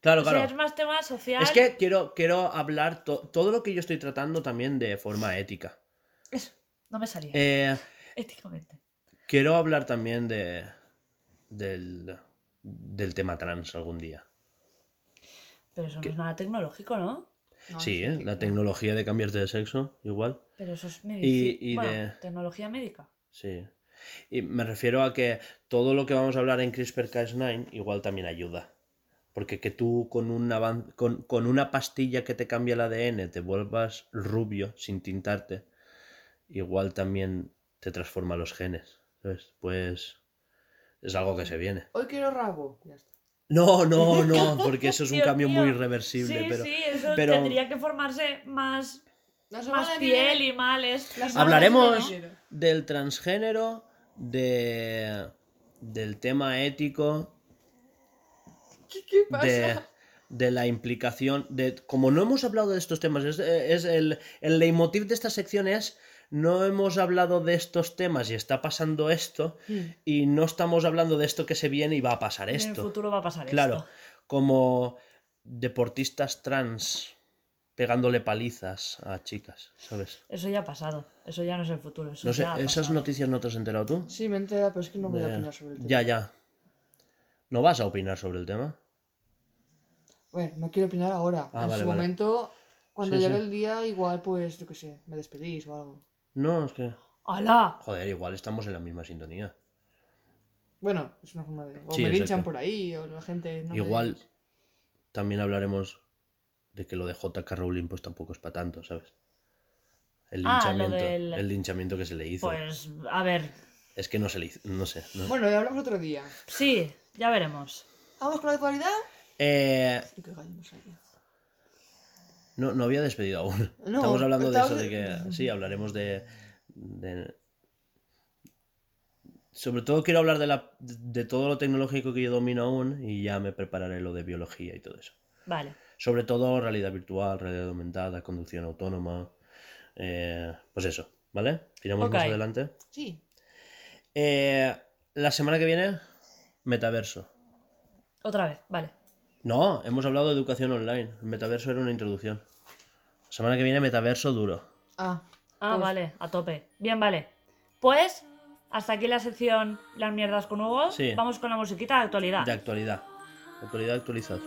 Claro, O sea, claro. es más tema social. Es que quiero, quiero hablar to- todo lo que yo estoy tratando también de forma ética. Eso, no me salía. Eh, Éticamente. quiero hablar también de del, del tema trans algún día. Pero eso no es nada tecnológico, ¿no? No, sí, ¿eh? la tecnología de cambiarte de sexo, igual. Pero eso es medicina. y bueno, de- tecnología médica. Sí. Y me refiero a que todo lo que vamos a hablar en CRISPR-Cas9 igual también ayuda. Porque que tú con, un avan- con, con una pastilla que te cambia el ADN te vuelvas rubio sin tintarte, igual también te transforma los genes. ¿sabes? Pues es algo que se viene. Hoy quiero rabo. Ya está. No, no, no, porque eso es un Dios cambio mío. muy irreversible. Sí, pero sí, eso pero- tendría que formarse más, Semana más que piel y males. Hablaremos del transgénero, de, del tema ético, ¿Qué, qué pasa? de, de la implicación de como no hemos hablado de estos temas es, es el, el leitmotiv de esta sección es no hemos hablado de estos temas y está pasando esto Hmm. y no estamos hablando de esto que se viene y va a pasar En el esto futuro va a pasar claro esto. como deportistas trans pegándole palizas a chicas sabes Eso ya ha pasado. Eso ya no es el futuro. Eso no sé ya ha esas pasado. noticias no te has enterado tú Sí, me entera, pero es que no voy a opinar sobre el tema. ya ya no vas a opinar sobre el tema Bueno, no quiero opinar ahora. Ah, en vale, su vale. momento, cuando Sí, llegue sí. el día, igual, pues, yo qué sé, me despedís o algo. no es que ¡Hala! joder igual estamos en la misma sintonía Bueno, es una forma de. O Sí, me linchan por ahí, o la gente. No Igual también hablaremos de que lo de JK Rowling pues tampoco es para tanto, ¿sabes? El Ah, lo linchamiento, del- el linchamiento que se le hizo. Pues, a ver. Es que no se le hizo, no sé. no- Bueno, ya hablamos otro día. Sí, ya veremos. ¿Vamos con la actualidad? Eh, no, no había despedido aún. No, Estamos hablando de eso, de que sí, hablaremos de, de- Sobre todo quiero hablar de, la, de todo lo tecnológico que yo domino aún y ya me prepararé lo de biología y todo eso. Vale. Sobre todo realidad virtual, realidad aumentada, conducción autónoma. eh, pues eso, ¿vale? Tiramos más adelante. Sí. Eh, la semana que viene, metaverso. Otra vez, vale. No, hemos hablado de educación online. El metaverso era una introducción. La semana que viene, metaverso duro. Ah, Ah, Pues- vale, a tope. Bien, vale. Pues, hasta aquí la sección Las mierdas con Hugo. Sí. Vamos con la musiquita de actualidad. De actualidad. Actualidad actualizada.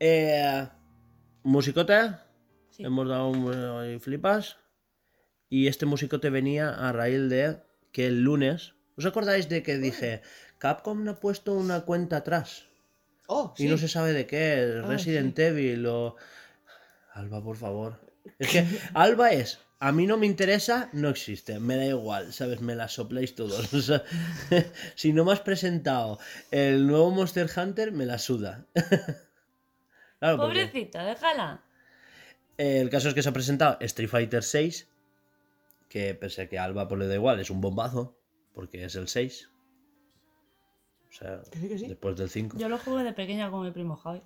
Eh, musicote, Sí. hemos dado un eh, flipas. Y este musicote venía a raíz de que el lunes. ¿Os acordáis de que dije Capcom no ha puesto una cuenta atrás? Oh, Y no se sabe de qué, Ah, Resident Evil o... Alba, por favor. Es que Alba es, a mí no me interesa, no existe, me da igual, ¿sabes? Me la sopláis todos. O sea, si no me has presentado el nuevo Monster Hunter, me la suda. Claro, porque Pobrecita, déjala. el caso es que se ha presentado Street Fighter 6, que pese a que a Alba pues le da igual, es un bombazo, porque es el 6. O sea, sí, después del 5. Yo lo jugué de pequeña con mi primo Javi.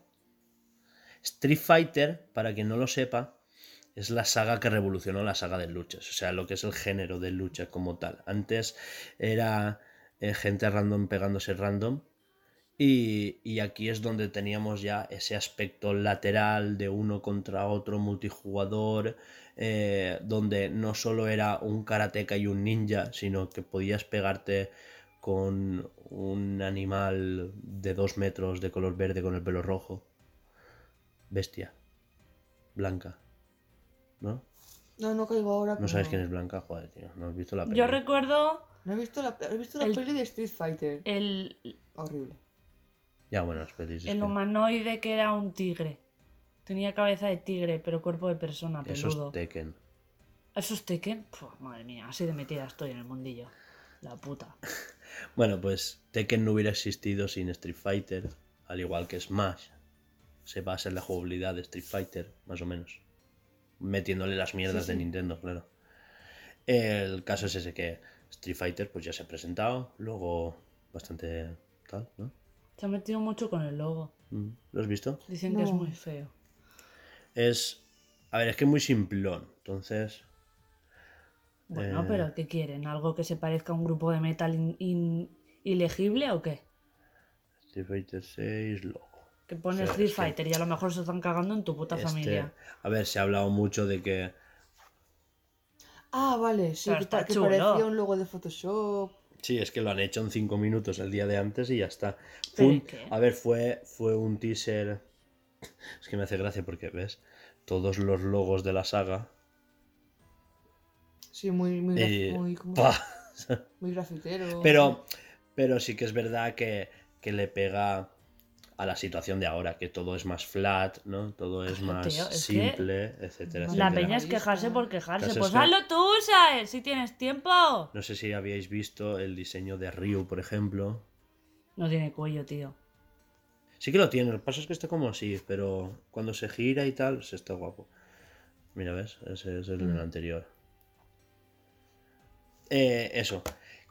Street Fighter, para quien no lo sepa, es la saga que revolucionó la saga de luchas, o sea, lo que es el género de lucha como tal. Antes era eh, gente random pegándose random y, y aquí es donde teníamos ya ese aspecto lateral de uno contra otro, multijugador, eh, donde no solo era un karateka y un ninja, sino que podías pegarte con un animal de dos metros de color verde con el pelo rojo. Bestia. Blanca. ¿No? No, no caigo ahora. No sabes quién es Blanca, joder, tío. No has visto la Yo película. recuerdo No he visto la, he visto la El- peli de Street Fighter. el, Horrible. Ya, bueno, las pelis. es el humanoide que era un tigre. Tenía cabeza de tigre, pero cuerpo de persona, Eso peludo. es Tekken. ¿Eso es Tekken? Puf, madre mía, así de metida estoy en el mundillo. La puta. Bueno, pues Tekken no hubiera existido sin Street Fighter, al igual que Smash. Se basa en la jugabilidad de Street Fighter, más o menos. Metiéndole las mierdas Sí, de. Nintendo, claro. El caso es ese que Street Fighter pues ya se ha presentado, luego bastante tal, ¿no? Se ha metido mucho con el logo. Mm, ¿Lo has visto? Dicen que es muy feo. Es... A ver, es que es muy simplón, entonces... Bueno, Eh. pero ¿qué quieren? ¿Algo que se parezca a un grupo de metal in- in- ilegible o qué? Street Fighter 6, logo. Que pone Sí, Street es que- Fighter y a lo mejor se están cagando en tu puta Este, familia. a ver, se ha hablado mucho de que Ah, vale, sí, Pero que, está pa- que chulo. parecía un logo de Photoshop. Sí, es que lo han hecho en 5 minutos el día de antes y ya está. A ver, fue, fue un teaser. Es que me hace gracia porque, ¿ves? Todos los logos de la saga. Sí, muy, muy, graf- y- muy, como- ¡pah! muy grafitero. Pero, pero sí que es verdad que, que le pega a la situación de ahora, que todo es más flat, ¿no? Todo es más tío, es que simple, etcétera, La etcétera. peña es quejarse por quejarse. Pues es que- hazlo tú, ¿sabes? Si tienes tiempo. No sé si habíais visto el diseño de Ryu, por ejemplo. No tiene cuello, tío. Sí que lo tiene, lo que pasa es que está como así, pero cuando se gira y tal, se está guapo. Mira, ¿ves? Ese es el del anterior. Eh, eso,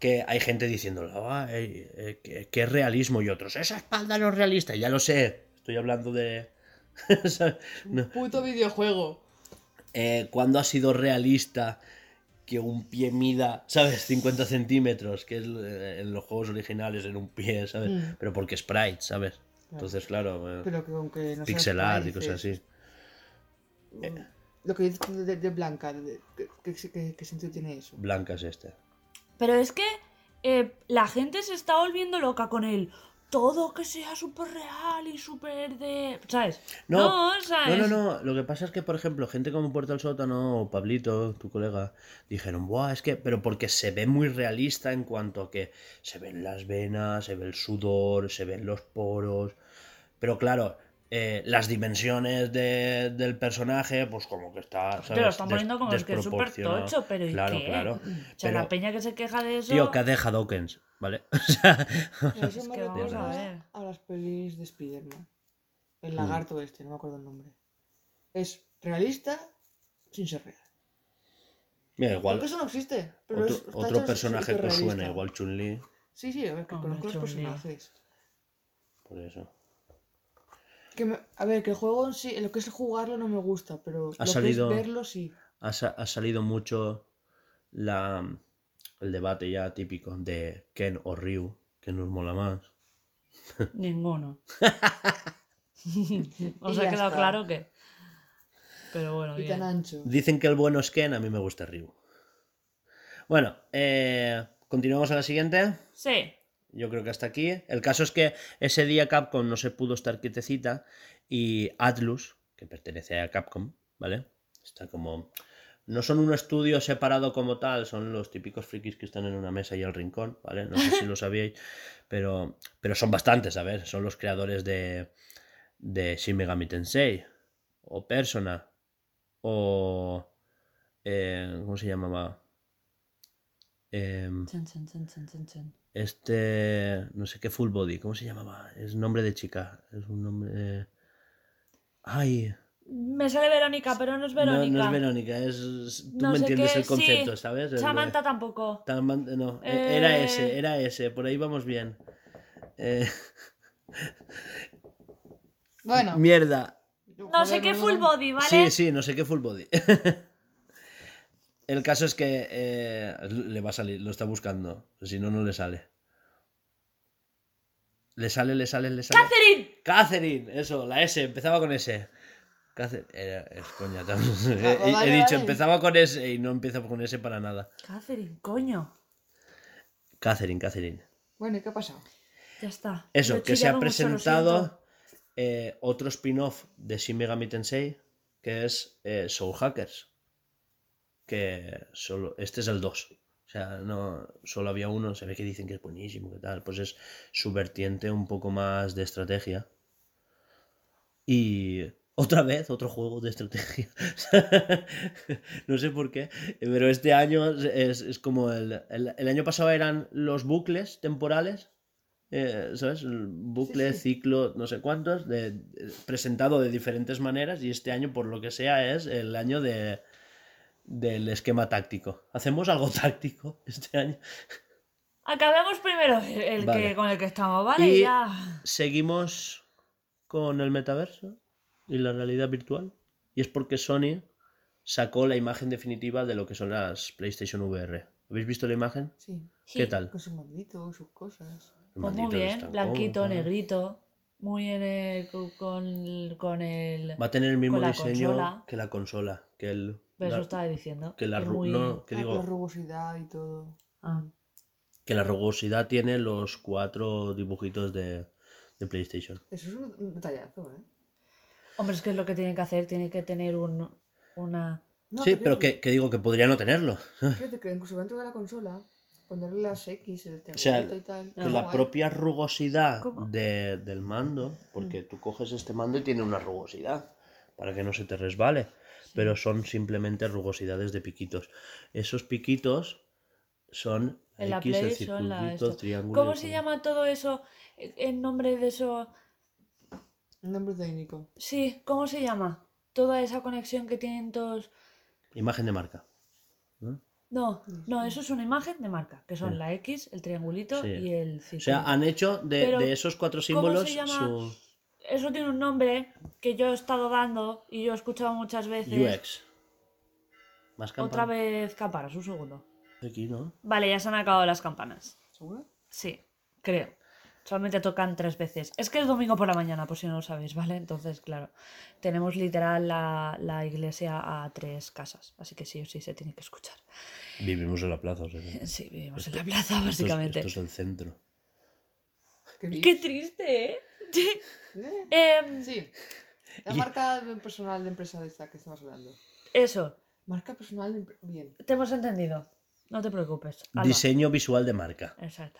que hay gente diciéndolo, "Ah, eh, eh, es realismo y otros, esa espalda no es realista, ya lo sé, estoy hablando de... No. Puto videojuego. Eh, ¿Cuándo ha sido realista que un pie mida, ¿sabes? 50 centímetros, que es eh, en los juegos originales en un pie, ¿sabes? Mm. Pero porque sprite, ¿sabes? Entonces, claro, Pero que aunque no sea pixel art y cosas así. Lo que dices de, de Blanca, ¿qué, qué- qué sentido tiene eso? Blanca es este. Pero es que eh, la gente se está volviendo loca con el todo que sea súper real y súper de. ¿Sabes? No, no, ¿sabes? no, no. Lo que pasa es que, por ejemplo, gente como Puerto del Sótano o Pablito, tu colega, dijeron, Buah, es que, pero porque se ve muy realista en cuanto a que se ven las venas, se ve el sudor, se ven los poros. Pero claro, eh, las dimensiones de- del personaje, pues como que está. Te lo están poniendo como es que es súper desproporcionado. tocho, pero ¿y Claro, qué? claro. O sea, Pero- la peña que se queja de eso. Tío, que deja Dawkins, ¿vale? O sea, Eso Es me que vamos a ver. a las pelis de Spider-Man. Mm. El lagarto este, no me acuerdo el nombre. Es realista sin ser real. mira, igual. Porque eso no existe. Pero Otro, es- otro personaje que os superrealista. suena, igual Chun-Li, Sí, sí, a ver, que Hombre, conozco los personajes. por eso. Que me- a ver, que el juego en sí, lo que es jugarlo no me gusta, pero Ha lo salido- que es verlo sí. ha, sa- ha salido mucho la, el debate ya típico de Ken o Ryu, que nos mola más. Ninguno. Os ha quedado está. claro que. Pero bueno, Y tan bien. ancho. Dicen que el bueno es Ken, a mí me gusta Ryu. Bueno, eh, continuamos a la siguiente. Sí. Yo creo que hasta aquí. El caso es que ese día Capcom no se pudo estar quietecita y Atlus, que pertenece a Capcom, ¿vale? Está como... No son un estudio separado como tal, son los típicos frikis que están en una mesa y al rincón, ¿vale? No sé si lo sabíais, pero, pero son bastantes, a ver, son los creadores de, de Shin Megami Tensei, o Persona, o... eh, ¿Cómo se llamaba? Chan, chan, chan. Este, no sé qué full body, ¿cómo se llamaba? Es nombre de chica, es un nombre... de- Ay, Me sale Verónica, pero no es Verónica. No, no es Verónica, es... Tú No me entiendes qué, el concepto, sí. ¿sabes? De- Samantha tampoco. Taman- No, e- era Eh. ese, era ese, por ahí vamos bien. Eh, Bueno. mierda. No sé qué full body, ¿vale? Sí, sí, no sé qué full body. El caso es que eh, le va a salir, lo está buscando. Si no, no le sale. Le sale, le sale, le sale. ¡Catherine! Catherine, eso, la S, empezaba con S. Catherine, era- es coña también. He, he dicho, empezaba con S y no empieza con S para nada. Catherine, coño. Catherine, Catherine. Bueno, ¿y qué ha pasado? Ya está. Eso, que se ha presentado eh, otro spin-off de Shin Megami Tensei, que es eh, Soul Hackers. Que solo, este es el 2. O sea, no solo había uno, se ve que dicen que es buenísimo, que tal. Pues es su vertiente un poco más de estrategia. Y otra vez, otro juego de estrategia. no sé por qué, pero este año es, es como el, el- el año pasado eran los bucles temporales. eh, ¿Sabes? Bucle, Sí, sí. ciclo, no sé cuántos, de, de- presentado de diferentes maneras. Y este año, por lo que sea, es el año de, del esquema táctico. ¿Hacemos algo táctico este año? Acabemos primero el, Vale. que, con el que estamos, ¿vale? Y- Ya. Seguimos con el metaverso y la realidad virtual. Y es porque Sony sacó la imagen definitiva de lo que son las PlayStation VR. ¿Habéis visto la imagen? Sí. ¿Qué Sí. tal? Con sus manditos, sus cosas. Pues muy bien, blanquito, cómodos. negrito. Muy en el, con, con el. Va a tener el mismo diseño consola. que la consola. Que el. Pero la- eso estaba diciendo. que la muy- no, que Ah, digo, La rugosidad y todo. Ah. que la rugosidad tiene los cuatro dibujitos de, de PlayStation. Eso es un detallazo, ¿eh? Hombre, es que es lo que tienen que hacer, tienen que tener un, una... No, sí, pero que, que digo que podría no tenerlo. Fíjate que incluso dentro de la consola, ponerle las X, el O sea, y tal. Que Ah, la guay. propia rugosidad del mando, porque tú coges este mando y tiene una rugosidad para que no se te resbale, pero son simplemente rugosidades de piquitos. Esos piquitos son En la X, el son la triángulo. ¿Cómo se llama todo eso? En nombre de eso... Nombre técnico. Sí, ¿cómo se llama? Toda esa conexión que tienen todos... Imagen de marca. ¿no? No, no, eso es una imagen de marca, que son Sí. la X, el triangulito Sí. y el O círculo. sea, han hecho de, esos cuatro ¿cómo símbolos se llama? su Eso tiene un nombre que yo he estado dando y yo he escuchado muchas veces. UX. Más Otra campanas. vez campanas, un segundo. Aquí, ¿no? Vale, ya se han acabado las campanas. ¿Seguro? Sí, creo. Solamente tocan tres veces. Es que es domingo por la mañana, por si no lo sabéis, ¿vale? Entonces, claro, tenemos literal la, la iglesia a tres casas. Así que sí o sí se tiene que escuchar. Vivimos en la plaza, o sea. que- Sí, vivimos en la plaza, esto es- básicamente. Esto es el centro. Qué. Qué triste, ¿eh? ¿Eh? Em, Sí. La Y- marca personal de empresa de esta que estamos hablando. eso, Marca personal de Bien. te hemos entendido. No te preocupes. Alba. Diseño visual de marca. Exacto.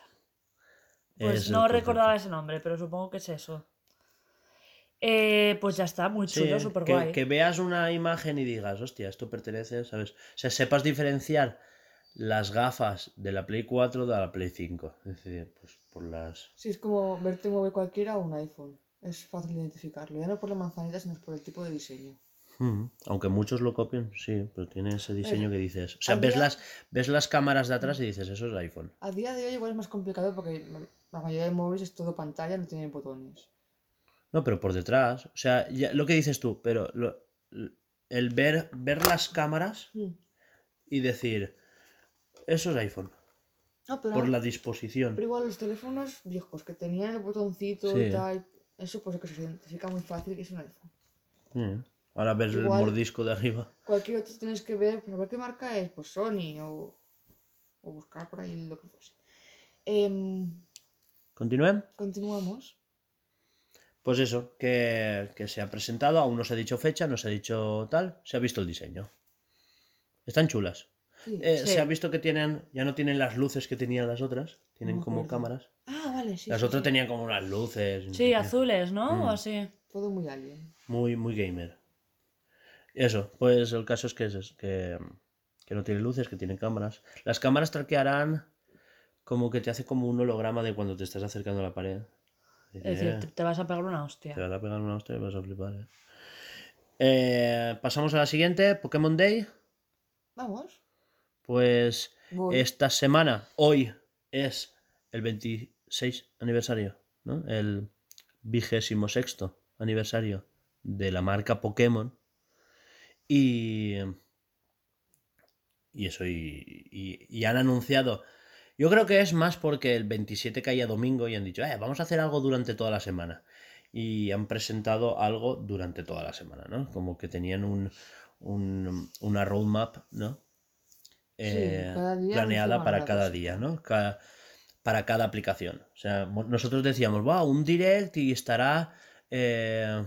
Pues Es no recordaba ese nombre, pero supongo que es eso. Eh, pues ya está, muy Sí, chulo, súper que, guay. que veas una imagen y digas, hostia, esto pertenece, ¿sabes? O sea, sepas diferenciar las gafas de la Play 4 de la Play 5. Es decir, pues por las... Sí, es como verte un móvil cualquiera o un iPhone. Es fácil identificarlo. Ya no por la manzanita, sino por el tipo de diseño. Aunque muchos lo copien, sí, pero tiene ese diseño que dices. O sea, ves día- las, ves las cámaras de atrás y dices, eso es iPhone. A día de hoy igual es más complicado porque la mayoría de móviles es todo pantalla, no tienen botones. No, pero por detrás. O sea, ya- lo que dices tú, pero lo- el ver, ver las cámaras Mm. y decir, eso es iPhone. No, pero, Por la disposición. pero igual los teléfonos viejos que tenían el botoncito Sí. y tal, eso pues que se identifica muy fácil que es un iPhone. Mm. Ahora ves el mordisco de arriba. Cualquier otro tienes que ver, pues a ver qué marca es, pues Sony o, o buscar por ahí lo que fuese. Em, ¿Continúen? Continuamos. Pues eso, que, que se ha presentado, aún no se ha dicho fecha, no se ha dicho tal, se ha visto el diseño. Están chulas. Sí. Eh, Sí. Se ha visto que tienen, ya no tienen las luces que tenían las otras, tienen No como acuerdo. cámaras. Ah, vale, sí. las sí, otras sí. tenían como unas luces. Sí, azules, ¿no? Mm. O así. Todo muy alien. Muy, muy gamer. Eso, pues el caso es que es es que, que no tiene luces, que tiene cámaras. Las cámaras traquearán como que te hace como un holograma de cuando te estás acercando a la pared. Es decir, Eh, te, te vas a pegar una hostia. te van a pegar una hostia y vas a flipar. eh. Eh, pasamos a la siguiente, Pokémon Day. Vamos. Pues esta semana, hoy es el 26 aniversario, ¿no? El vigésimo sexto aniversario de la marca Pokémon. Y. Y eso, y, y- y han anunciado. Yo creo que es más porque el 27 caía domingo y han dicho, eh, vamos a hacer algo durante toda la semana. Y han presentado algo durante toda la semana, ¿no? Como que tenían un, un- una roadmap, ¿no? Eh, planeada para cada día, ¿no? Para cada aplicación. O sea, nosotros decíamos, va, un direct y estará. eh,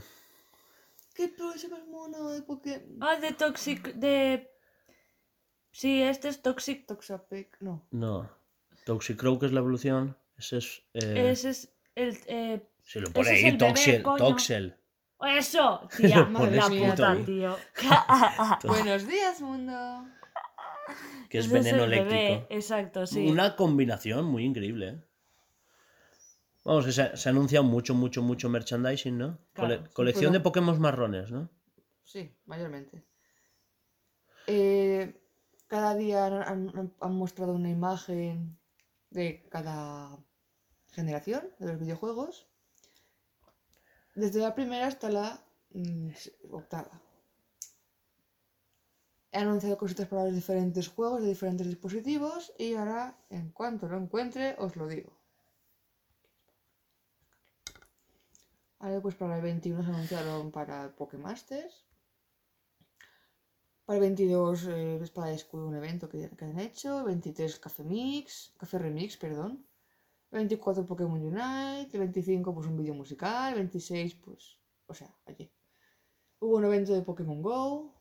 ¿Qué progreso más mono de Pokémon? Ah, de Toxic. De. Sí, este es Toxic. Toxapex. No. no. Toxicroak es la evolución. Ese es. eh, Ese es el. eh, si lo ese pone es ahí, Toxel. Toxel. ¡Eso! Tía, Madre la mía, puta, tío. Buenos días, mundo. Que es veneno el bebé, eléctrico. Exacto, sí. Una combinación muy increíble. ¿eh? Vamos, que se, se ha anunciado mucho, mucho, mucho merchandising, ¿no? Claro, Cole- sí, colección de Pokémon marrones, ¿no? Sí, mayormente. Eh, cada día han, mostrado una imagen de cada generación de los videojuegos. Desde la primera hasta la mm, octava. He anunciado cositas para los diferentes juegos de diferentes dispositivos y ahora, en cuanto lo encuentre, os lo digo. Ahora pues para el 21 se anunciaron para Pokémasters. Para el 22 eh, Espada y Escudo, un evento que, que han hecho. El 23 Café Mix, Café Remix, perdón. El 24 Pokémon Unite. El 25 pues un vídeo musical. El 26 pues, o sea, ayer. Hubo un evento de Pokémon Go,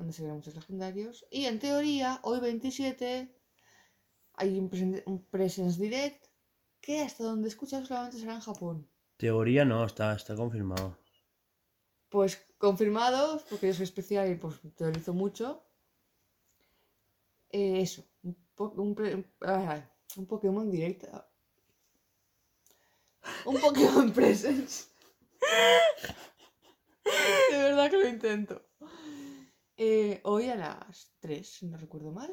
donde se ven muchos legendarios. Y en teoría, hoy 27 hay un, presen- un Presence Direct que hasta donde escuchas solamente será en Japón. Teoría no, está, está confirmado. Pues confirmado, porque yo soy especial y pues teorizo mucho. Eh, eso, un, po- un, Pokémon Direct. Un Pokémon Presence. De verdad que lo intento. Eh, hoy a las 3, si no recuerdo mal.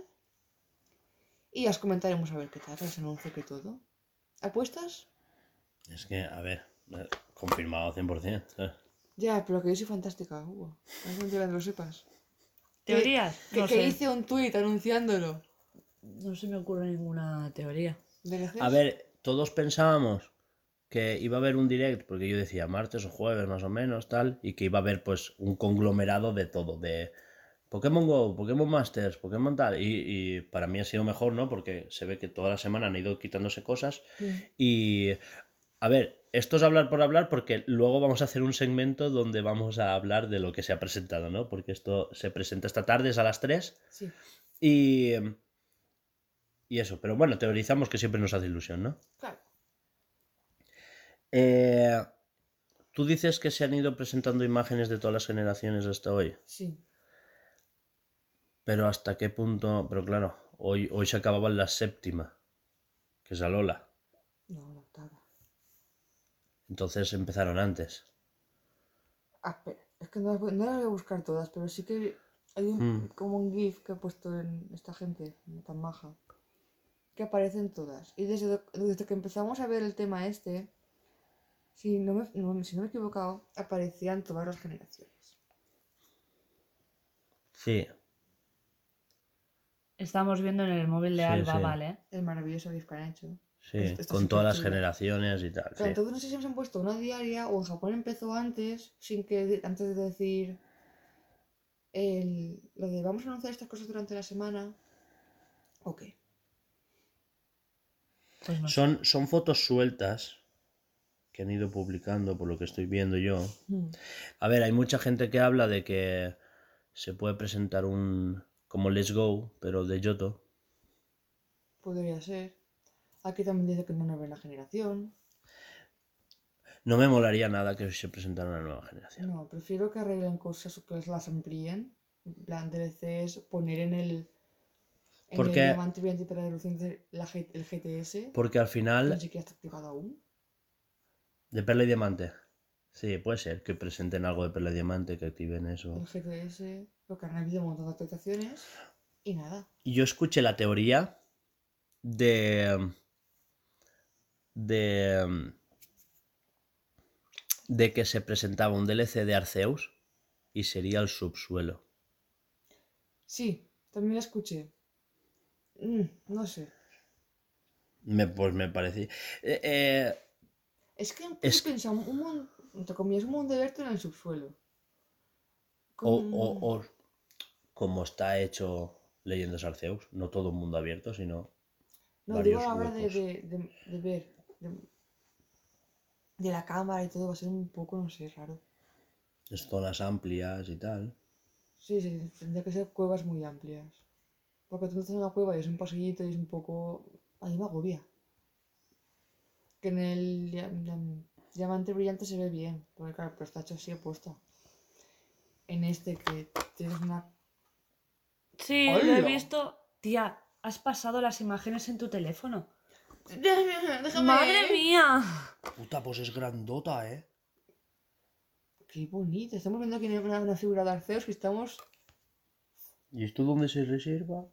Y os comentaremos a ver qué tal, os anuncio que todo. ¿Apuestas? Es que, a ver, eh, confirmado 100%. ¿sabes? Ya, pero que yo soy fantástica, Hugo. Ver si lo sepas. ¿Teorías? Que, No que sé. hice un tuit anunciándolo. No se me ocurre ninguna teoría. ¿DLGs? A ver, todos pensábamos que iba a haber un direct, porque yo decía martes o jueves más o menos, tal, y que iba a haber pues un conglomerado de todo, de Pokémon Go, Pokémon Masters, Pokémon tal, y, y para mí ha sido mejor, ¿no? Porque se ve que toda la semana han ido quitándose cosas Sí. y... A ver, esto es hablar por hablar porque luego vamos a hacer un segmento donde vamos a hablar de lo que se ha presentado, ¿no? Porque esto se presenta esta tarde, es a las 3 Sí. y... Y eso, pero bueno, teorizamos que siempre nos hace ilusión, ¿no? Claro. Eh, Tú dices que se han ido presentando imágenes de todas las generaciones hasta hoy, Sí. Pero hasta qué punto, pero claro, hoy, hoy se acababa la séptima, que es Alola, No, la octava. entonces empezaron antes. Ah. Es que no, las voy- no las voy a buscar todas, pero sí que hay un, Mm. como un GIF que he puesto en esta gente tan maja. Que aparecen todas. Y desde, desde que empezamos a ver el tema este, si no, me, no- si no me he equivocado, aparecían todas las generaciones. Sí, Estamos viendo en el móvil de Sí, Alba, sí. ¿vale? El maravilloso GIF que han hecho. sí, Esto- esto con todas las generaciones y tal. Pero sí. entonces no sé si se han puesto una diaria o en Japón empezó antes, sin que antes de decir el, lo de vamos a anunciar estas cosas durante la semana. ¿O qué? Pues no sé. Son, son fotos sueltas que han ido publicando por lo que estoy viendo yo. Mm. A ver, hay mucha gente que habla de que se puede presentar un como Let's Go, pero de Yoto. Podría ser. Aquí también dice que no una buena generación. No me molaría nada que se presentara una nueva generación. No, prefiero que arreglen cosas o que las amplíen. En plan, DLCs, poner en el. En Porque- el diamante brillante para la el GTS. Porque al final, No siquiera está activado aún. de Perla y Diamante. Sí, puede ser que presenten algo de Perla y Diamante, que activen eso. El GTS. Lo que han habido un montón de actualizaciones. Y nada. Yo escuché la teoría de. de. de que se presentaba un DLC de Arceus y sería el subsuelo. Sí, también la escuché. Mm, no sé. Me, pues me parecía. eh, eh, Es que Es- pensado un mundo, entre comillas, un mundo abierto en el subsuelo. o, o- o como está hecho Leyendas Arceus, no todo un mundo abierto, sino. No, digo a la hora de, huecos. de, de- de ver. De, la cámara y todo va a ser un poco, no sé, raro. es zonas amplias y tal. Sí, sí, tendría que ser cuevas muy amplias. Porque tú estás en una cueva y es un pasillito y es un poco... A mí me agobia. Que en el dia- dia- diamante brillante se ve bien, porque claro, pero está hecho así opuesto. En este que tienes una... Sí, lo he visto. Tía, has pasado las imágenes en tu teléfono. ¡Déjame! ¡Madre mía! Puta, pues es grandota, ¿eh? ¡Qué bonito! Estamos viendo aquí una, una figura de Arceus que estamos... ¿Y esto dónde se reserva?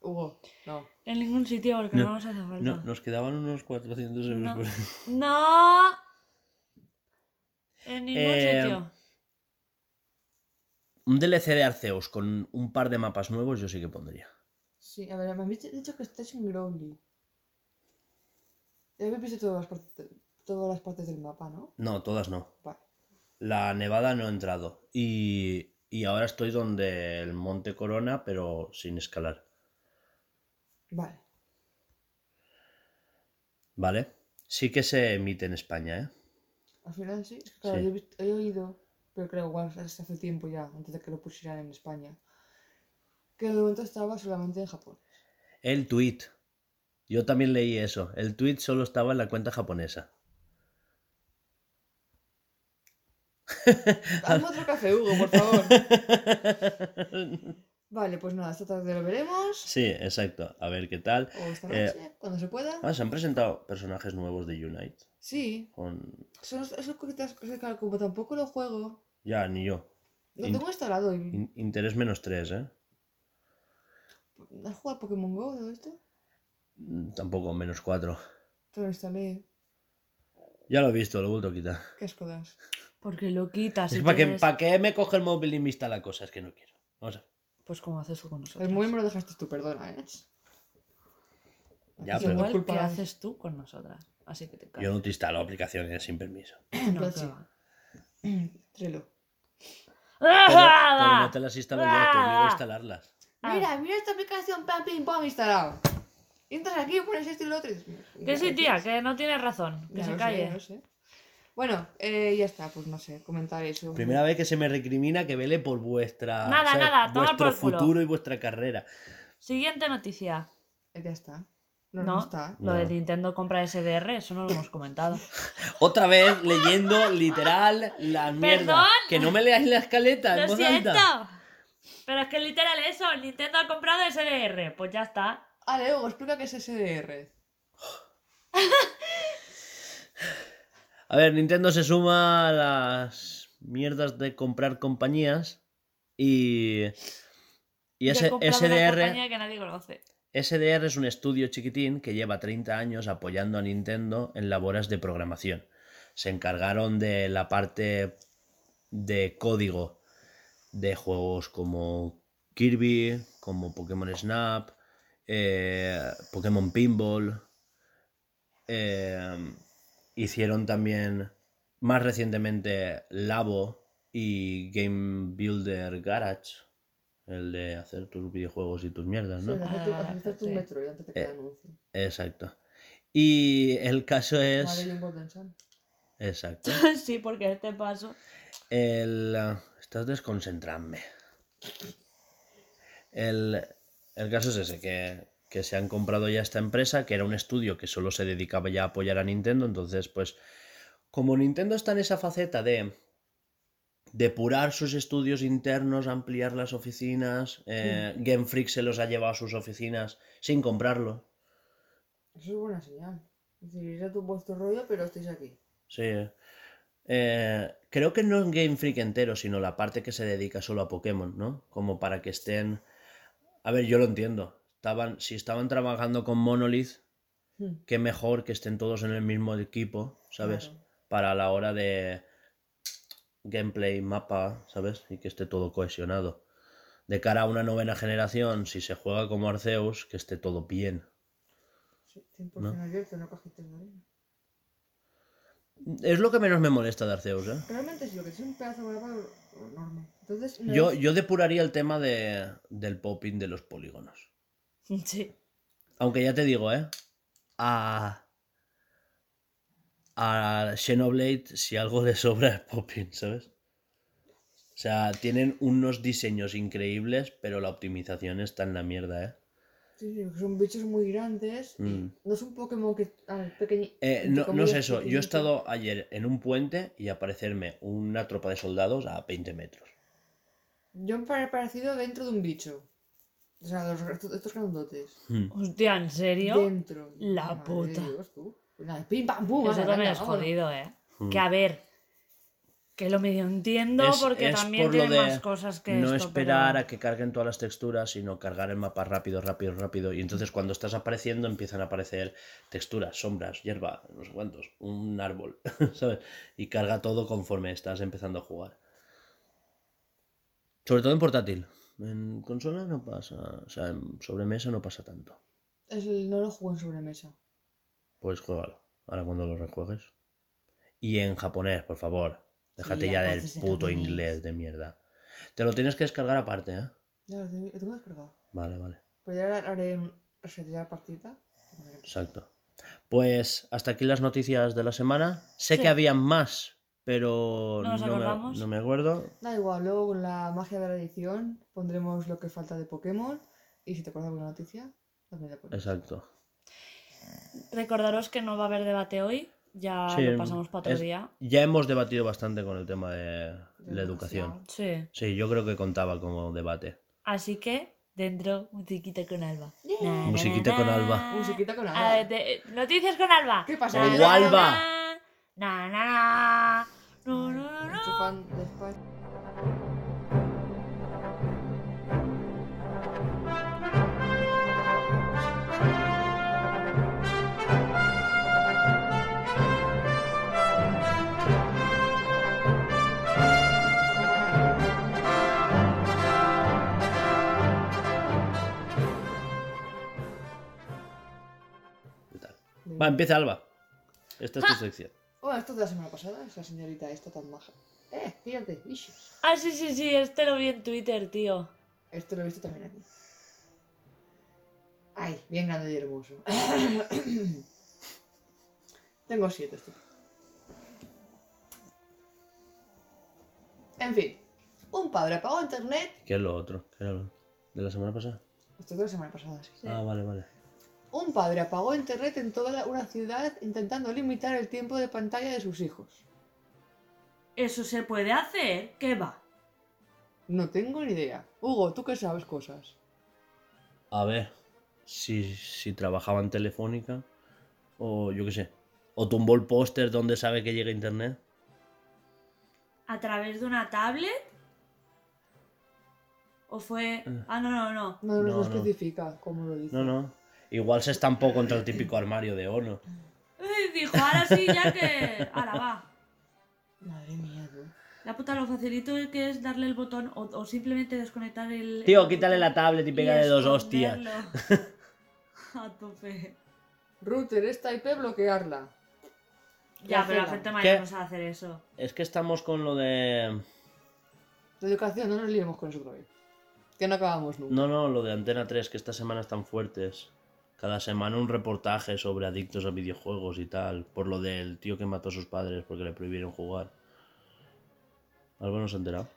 Hugo, no. En ningún sitio porque No, no, nos hace falta. No, nos quedaban unos 400 euros. No. por- No. En ningún Eh, sitio. Un DLC de Arceus con un par de mapas nuevos yo sí que pondría. Sí, a ver, me habéis dicho que estáis en Growly. Ya habéis visto todas las, partes, todas las partes del mapa, ¿no? No, todas no. Vale. La Nevada no he entrado. Y, y ahora estoy donde el Monte Corona, pero sin escalar. Vale. ¿Vale? Sí que se emite en España, ¿eh? Al final sí. Claro, Sí. yo he, visto- he oído, pero creo igual hasta hace tiempo ya, antes de que lo pusieran en España, que de momento estaba solamente en Japón. El tweet. Yo también leí eso. El tweet solo estaba en la cuenta japonesa. Dame otro café, Hugo, por favor. Vale, pues nada, esta tarde lo veremos. Sí, exacto. A ver qué tal. O esta Eh, noche, cuando se pueda. Ah, se han presentado personajes nuevos de Unite. Sí. Con... Son esas cositas que, claro, como tampoco lo juego, Ya, ni yo. lo In- tengo instalado y... In- interés menos 3, ¿eh? ¿Has jugado a Pokémon GO todo esto? Mm, Tampoco, menos 4. Te lo instalé. Ya lo he visto, lo he vuelto a quitar. Qué asco das. Porque lo quitas. Es y para que, tienes- pa' que me coge el móvil y me instala cosas que no quiero. Vamos a Pues como haces tú con nosotros. El móvil me lo dejaste tú, perdona, ¿eh? Ya, pero- no es Igual de- haces tú con nosotras. Así que te Yo callo. no te instalo aplicaciones sin permiso. No, Pues sí. Trello. Pero, pero no te las instalo yo, te obligo a instalarlas. Ah. Mira, mira esta aplicación, pam, pim, pam, instalado. Entras aquí, pones esto y lo otro. Que sí, tía, que no tienes razón. Que Ya se sé, calle. sé. Bueno, eh, ya está, pues no sé, comentar eso. Primera vez que se me recrimina que vele por vuestra. Nada, nada, tomar vuestro por culo. futuro y vuestra carrera. Siguiente noticia. Ya está. No, No, no está. lo No. de Nintendo compra SDR, eso no lo hemos comentado. Otra vez leyendo literal la mierda. ¿Perdón? Que no me leáis la escaleta en ¡Lo voz siento! alta. Pero es que literal eso, Nintendo ha comprado SDR. Pues ya está. Ale, Hugo, explica qué es SDR. A ver, Nintendo se suma a las mierdas de comprar compañías y. Y ese comprado una SDR. compañía que nadie conoce. SDR es un estudio chiquitín que lleva 30 años apoyando a Nintendo en labores de programación. Se encargaron de la parte de código de juegos como Kirby, como Pokémon Snap, eh, Pokémon Pinball. eh, hicieron también más recientemente Labo y Game Builder Garage, el de hacer tus videojuegos y tus mierdas, ¿no? Sí, hacer tu- hacer tu sí. metro y antes de que Eh. te anuncie. Exacto. Y el caso es... Exacto. sí, porque este paso. El... Estás desconcentrando. El, el caso es ese, que, que se han comprado ya esta empresa, que era un estudio que solo se dedicaba ya a apoyar a Nintendo, entonces pues como Nintendo está en esa faceta de depurar sus estudios internos, ampliar las oficinas, eh, Game Freak se los ha llevado a sus oficinas sin comprarlo. Eso es buena señal. Es decir, es a tu vuestro rollo, pero estáis aquí. Sí. Eh, creo que no en Game Freak entero, sino la parte que se dedica solo a Pokémon, ¿no? Como para que estén... A ver, yo lo entiendo. Estaban, si estaban trabajando con Monolith, Hmm. qué mejor que estén todos en el mismo equipo, ¿sabes? Claro. Para la hora de gameplay, mapa, ¿sabes? Y que esté todo cohesionado. De cara a una novena generación, si se juega como Arceus, que esté todo bien. Sí, 100% ¿No? abierto, no cajitas de arena. Es lo que menos me molesta de Arceus, ¿eh? Realmente sí, lo que es un pedazo de mapa enorme. Entonces, no Yo, es- yo depuraría el tema de, del popping de los polígonos. Sí. Aunque ya te digo, ¿eh? A. A Xenoblade, si algo le sobra es popping, ¿sabes? O sea, tienen unos diseños increíbles, pero la optimización está en la mierda, ¿eh? Sí, sí, son bichos muy grandes. Mm. No es un Pokémon que. Ah, pequeño. Eh, no, no es eso, yo he estado ayer en un puente y aparecerme una tropa de soldados a 20 metros. Yo me he parecido dentro de un bicho. O sea, los, estos, grandotes. Hmm. Hostia, ¿en serio? Dentro. La Madre puta. Dios, tú. Nada, pim pam pum. Eso anda, también anda, es vámonos. jodido, ¿eh? Mm. Que a ver. Que lo medio entiendo Es- porque es también por lo tiene de más cosas que no esto, esperar pero- a que carguen todas las texturas, sino cargar el mapa rápido, rápido, rápido. Y entonces cuando estás apareciendo empiezan a aparecer texturas, sombras, hierba, no sé cuántos, un árbol, ¿sabes? Y carga todo conforme estás empezando a jugar. Sobre todo en portátil. En consola no pasa, o sea, en sobremesa no pasa tanto. Es el, no lo juego en sobremesa. Pues juégalo, ahora cuando lo rejuegues. Y en japonés, por favor. Déjate Sí, ya del puto japonés. inglés de mierda. Te lo tienes que descargar aparte, ¿eh? Ya lo tengo, descargado. Vale, vale. Pero ya haré resetear partida. Exacto. Pues hasta aquí las noticias de la semana. Sé Sí. que había más, pero No me, no me acuerdo. Da igual, luego con la magia de la edición pondremos lo que falta de Pokémon. Y si te acuerdas de alguna noticia, también la pones. Exacto. Recordaros que no va a haber debate hoy. Ya Sí, lo pasamos para otro es- día. Ya hemos debatido bastante con el tema de De la educación. Sí. Sí, yo creo que contaba como debate. Así que, dentro, musiquita con Alba. Yeah. Na, na, Musiquita na, con. Alba. Musiquita con Alba. noticias con Alba. ¿Qué pasa? Na, Con na, Alba. na, Na, na, na. No, no, no, no. Va, empieza Alba. Esta es tu sección. Bueno, esto es de la semana pasada, esa señorita esta tan maja. Eh, fíjate, ishus. Ah, sí, sí, sí, este lo vi en Twitter, tío. Esto lo he visto también aquí. Ay, bien grande y hermoso. Tengo siete, esto. En fin, un padre apagó internet. ¿Qué es lo otro? ¿Qué era lo de la semana pasada? Esto es de la semana pasada, sí. Ah, vale, vale. Un padre apagó internet en toda la- una ciudad intentando limitar el tiempo de pantalla de sus hijos. ¿Eso se puede hacer? ¿Qué va? No tengo ni idea. Hugo, tú que sabes cosas. A ver, si, si trabajaba en Telefónica, o yo qué sé, o tumbó el póster donde sabe que llega internet. ¿A través de una tablet? ¿O fue.? Ah, no, no, no. No, no, No, no. especifica cómo lo dice. No, no. Igual se estampó contra el típico armario de Ono. Dijo, ahora sí, ya que. Ahora va. Madre mía, tú. La puta, lo facilito que es darle el botón o, o simplemente desconectar el. Tío, el quítale la tablet y pégale dos hostias. A tope. Router esta IP bloquearla. Ya, pero la gente mayor no sabe hacer eso. Es que estamos con lo de... De educación, no nos liemos con eso vez. Que no acabamos nunca. No, no, lo de Antena 3, que esta semana están fuertes. Cada semana un reportaje sobre adictos a videojuegos y tal, por lo del tío que mató a sus padres porque le prohibieron jugar. ¿Algo no se ha enterado?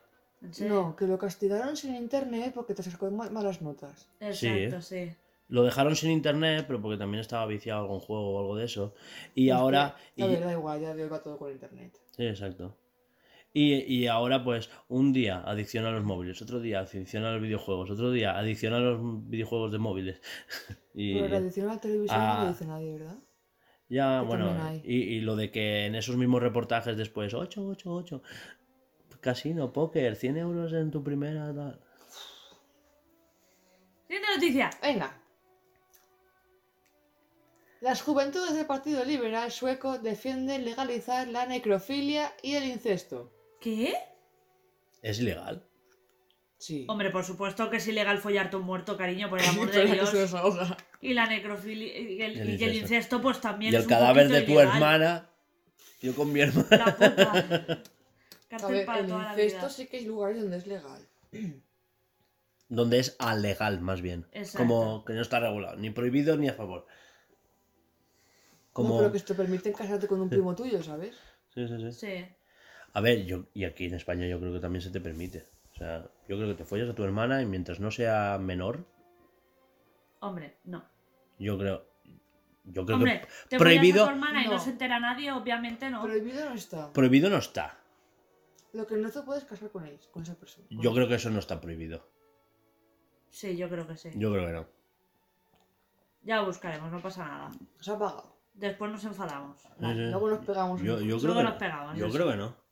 No, que lo castigaron sin internet porque te sacó ma- malas notas. Exacto, sí. Lo dejaron sin internet, pero porque también estaba viciado a algún juego o algo de eso. Y Es ahora... y- da igual, ya va todo con internet. Sí, exacto. Y, y ahora, pues, un día adicción a los móviles, otro día adicción a los videojuegos, otro día adicción a los videojuegos de móviles. y Pero la adicción a la televisión no Ah. lo dice nadie, ¿verdad? ya, que bueno, y, y lo de que en esos mismos reportajes después, 8, 8, 8, casino, póker, 100 euros en tu primera... tal. Siguiente noticia. Venga. Las juventudes del Partido Liberal sueco defienden legalizar la necrofilia y el incesto. ¿Qué? ¿Es ilegal? Sí. Hombre, por supuesto que es ilegal follarte un muerto, cariño, por el amor de Dios. Y la necrofilia y el, El y el incesto. pues también Y es el un cadáver de tu ilegal. hermana, yo con mi hermana... La puta. A Cárcel ver, para el toda la incesto vida. sí que hay lugares donde es legal. Donde es alegal, más bien. Exacto. Como que no está regulado, ni prohibido ni a favor. Como... No, pero que te permiten casarte con un primo tuyo, ¿sabes? Sí, sí, sí. Sí. A ver, yo, y aquí en España yo creo que también se te permite. O sea, yo creo que te follas a tu hermana y mientras no sea menor, Hombre, no. yo creo. Yo creo Hombre, te prohibido- follas a tu hermana y no No. se entera nadie, obviamente no. Prohibido no está. que prohibido no está. Lo que no te puedes casar con él, con esa persona. Yo creo que eso no está prohibido. Sí, yo creo que sí. Yo creo que no. Ya lo buscaremos, no pasa nada. Se ha pagado. Después nos enfadamos. Vale, Sí, sí. Luego nos pegamos. Yo, yo creo Luego que nos no. pegamos, Yo creo que no.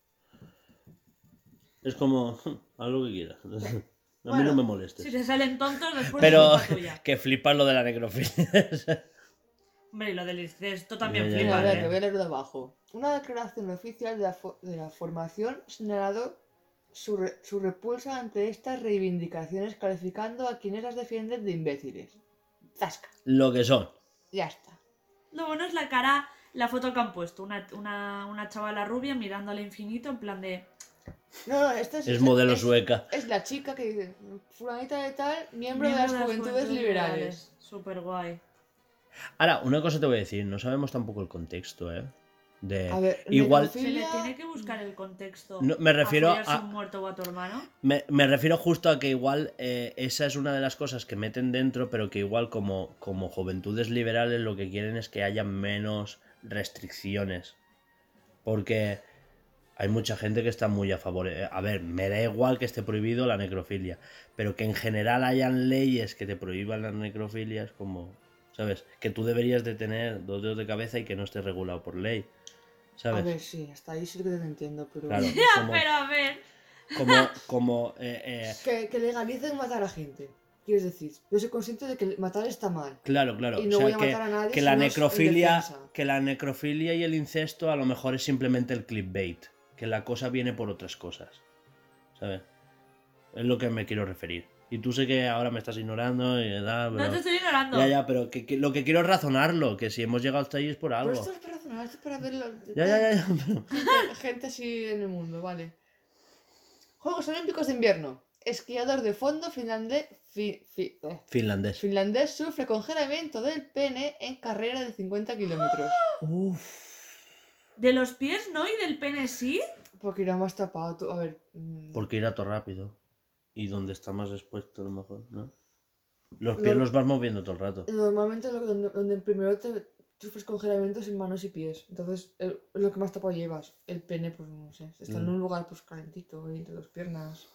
Es como, haz lo que quieras. A mí Bueno, no me molestes. Si te salen tontos, después Pero es tuya. que flipas lo de la necrofilia. Hombre, y lo del incesto también Ya, ya, flipa, Mira, a ver, ¿eh? que voy a leer de abajo. Una declaración oficial de la, de la formación señalado su, re- su repulsa ante estas reivindicaciones, calificando a quienes las defienden de imbéciles. Zasca. lo que son. Ya está. Lo bueno es la cara, la foto que han puesto. Una, una, una chavala rubia mirando al infinito en plan de... No, no, esta es, Es modelo es, sueca. es la chica que dice, fulanita de tal, miembro, de "Miembro las Juventudes Liberales. Súper guay. Ahora, una cosa te voy a decir, no sabemos tampoco el contexto, ¿eh? De... A ver, Igual, Se le tiene que buscar el contexto. No, me refiero a- un muerto o a tu hermano. Me, me refiero justo a que igual eh, esa es una de las cosas que meten dentro, pero que igual como, como juventudes liberales lo que quieren es que haya menos restricciones. Porque hay mucha gente que está muy a favor. eh, A ver, me da igual que esté prohibido la necrofilia, pero que en general hayan leyes que te prohíban la necrofilia es como, ¿sabes? Que tú deberías de tener dos dedos de cabeza y que no esté regulado por ley. A ¿Sabes? ver, sí, hasta ahí sí que te entiendo, pero... Claro, como, pero a ver. como, como eh, eh, Que, que legalicen matar a gente. Quieres decir, yo soy consciente de que matar está mal. Claro, claro. Y no o sea, voy a que, matar a nadie que la necrofilia, que la necrofilia y el incesto a lo mejor es simplemente el clickbait, que la cosa viene por otras cosas. ¿Sabes? Es lo que me quiero referir. Y tú sé que ahora me estás ignorando y tal, No te estoy ignorando. Ya, ya, pero que, que lo que quiero es razonarlo, que si hemos llegado hasta ahí es por Pero algo. esto es para razonar, esto es para verlo. Ya, ya, ya, ya, pero- Gente, gente así en el mundo, vale. Juegos Olímpicos de Invierno. Esquiador de fondo finlandés, fi- fi- eh, Finlandés. finlandés sufre congelamiento del pene en carrera de 50 kilómetros. De los pies no y del pene sí. Porque irá más tapado. tú- A ver. mm, Porque irá todo rápido. Y donde está más expuesto a lo mejor, ¿no? Los Lo- pies los vas moviendo todo el rato. Normalmente lo, donde, donde primero te sufres congelamientos en manos y pies. Entonces el- es lo que más tapado llevas. El pene, pues no sé. Está en Mm. un lugar pues calentito, entre las piernas.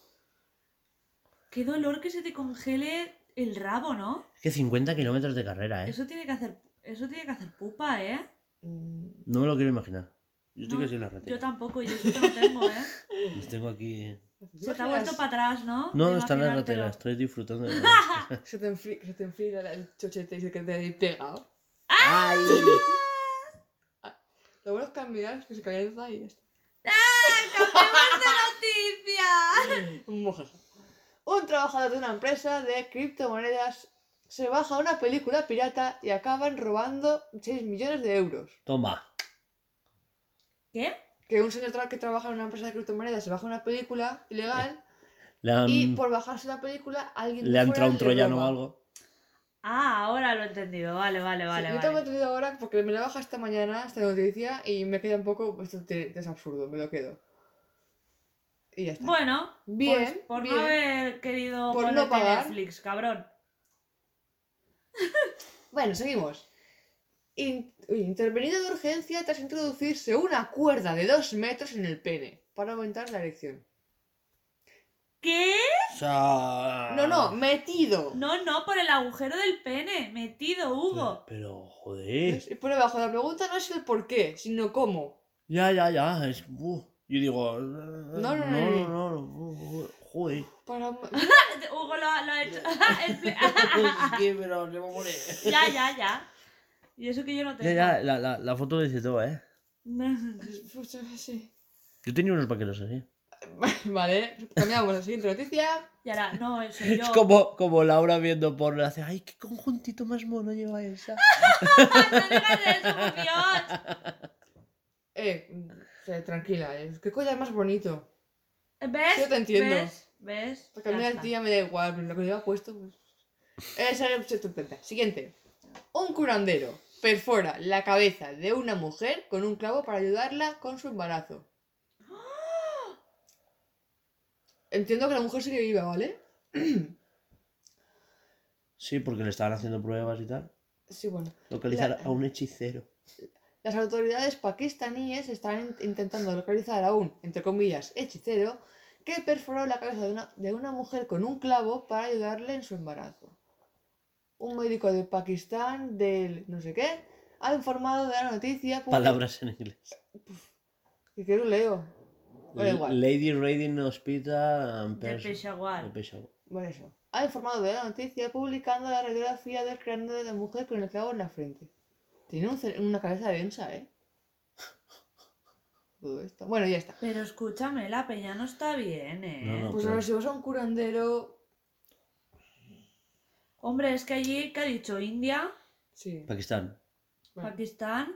Qué dolor que se te congele el rabo, ¿no? Es que 50 kilómetros de carrera, ¿eh? Eso tiene que hacer. Eso tiene que hacer pupa, ¿eh? Mm, No me lo quiero imaginar. Yo estoy No, casi en la rata. Yo tampoco, yo eso que no tengo, ¿eh? Los tengo aquí. Se te ha vuelto para atrás, ¿no? No, De están en la ratera, estoy disfrutando de Se te enfría, se te enfría el chochete y se queda ahí pegado. ¡Ay! Lo bueno es mirar es que se calienta y ya está. ¡Noticia! Mojaja. Un trabajador de una empresa de criptomonedas se baja una película pirata y acaban robando 6 millones de euros. Toma. ¿Qué? Que un señor tra- que trabaja en una empresa de criptomonedas se baja una película ilegal Le han, y por bajarse la película alguien le ha entrado un troyano roba. o algo. Ah, ahora lo he entendido. Vale, vale, Sí, vale. yo vale. tengo entendido ahora porque me la baja esta mañana esta noticia y me queda un poco. Esto te- es absurdo, me lo quedo. Y ya está. Bueno, Bien, pues por bien. no haber querido Por no pagar. Netflix, cabrón. Bueno, seguimos. In- uy, intervenido de urgencia tras introducirse una cuerda de dos metros en el pene para aumentar la erección. ¿Qué? O sea... No, no, metido. No, no, por el agujero del pene. Metido, Hugo. Pero, pero, joder. Por debajo, la pregunta no es el por qué, sino cómo. Ya, ya, ya. Es... uh, Yo digo... No, no, no, no, no, no, no, uh, Joder. Para... Hugo lo, ha- lo ha hecho. Expli- Es que, pero se va a morir. ya, ya, ya. Y eso que yo no tengo. Ya, ya, la, la, la foto dice todo, ¿eh? Pues, sí. Yo tenía unos vaqueros así. Vale, cambiamos a la siguiente noticia. Y ahora, no, eso yo. Es como, como Laura viendo porno. Hace, ay, qué conjuntito más mono lleva esa. ¡No digas eso, por Dios! Eh, sí, tranquila, eh, ¿qué colla es más bonito? ¿Ves? Yo te entiendo. ¿Ves? ¿Ves? Porque a mí está. tía me da igual, pero lo que lleva puesto, pues. Esa es estupenda. Siguiente. Un curandero perfora la cabeza de una mujer con un clavo para ayudarla con su embarazo. Entiendo que la mujer sigue viva, ¿vale? Sí, porque le estaban haciendo pruebas y tal. Sí, bueno. Localizar La- a un hechicero. Las autoridades pakistaníes están in- intentando localizar a un, entre comillas, hechicero que perforó la cabeza de una, de una mujer con un clavo para ayudarle en su embarazo. Un médico de Pakistán del no sé qué ha informado de la noticia publi- Palabras en inglés. que lo leo. Da igual. Lady Raiding Hospital and De Peshawar. de Peshawar. Bueno, eso. Ha informado de la noticia publicando la radiografía del cráneo de la mujer con el clavo en la frente. Tiene un una cabeza densa, ¿eh? Todo esto. Bueno, ya está. Pero escúchame, la peña no está bien, ¿eh? No, no. Pues claro. ahora si vas a un curandero. Hombre, es que allí, ¿qué ha dicho? ¿India? Sí. Pakistán. Bueno. ¿Pakistán?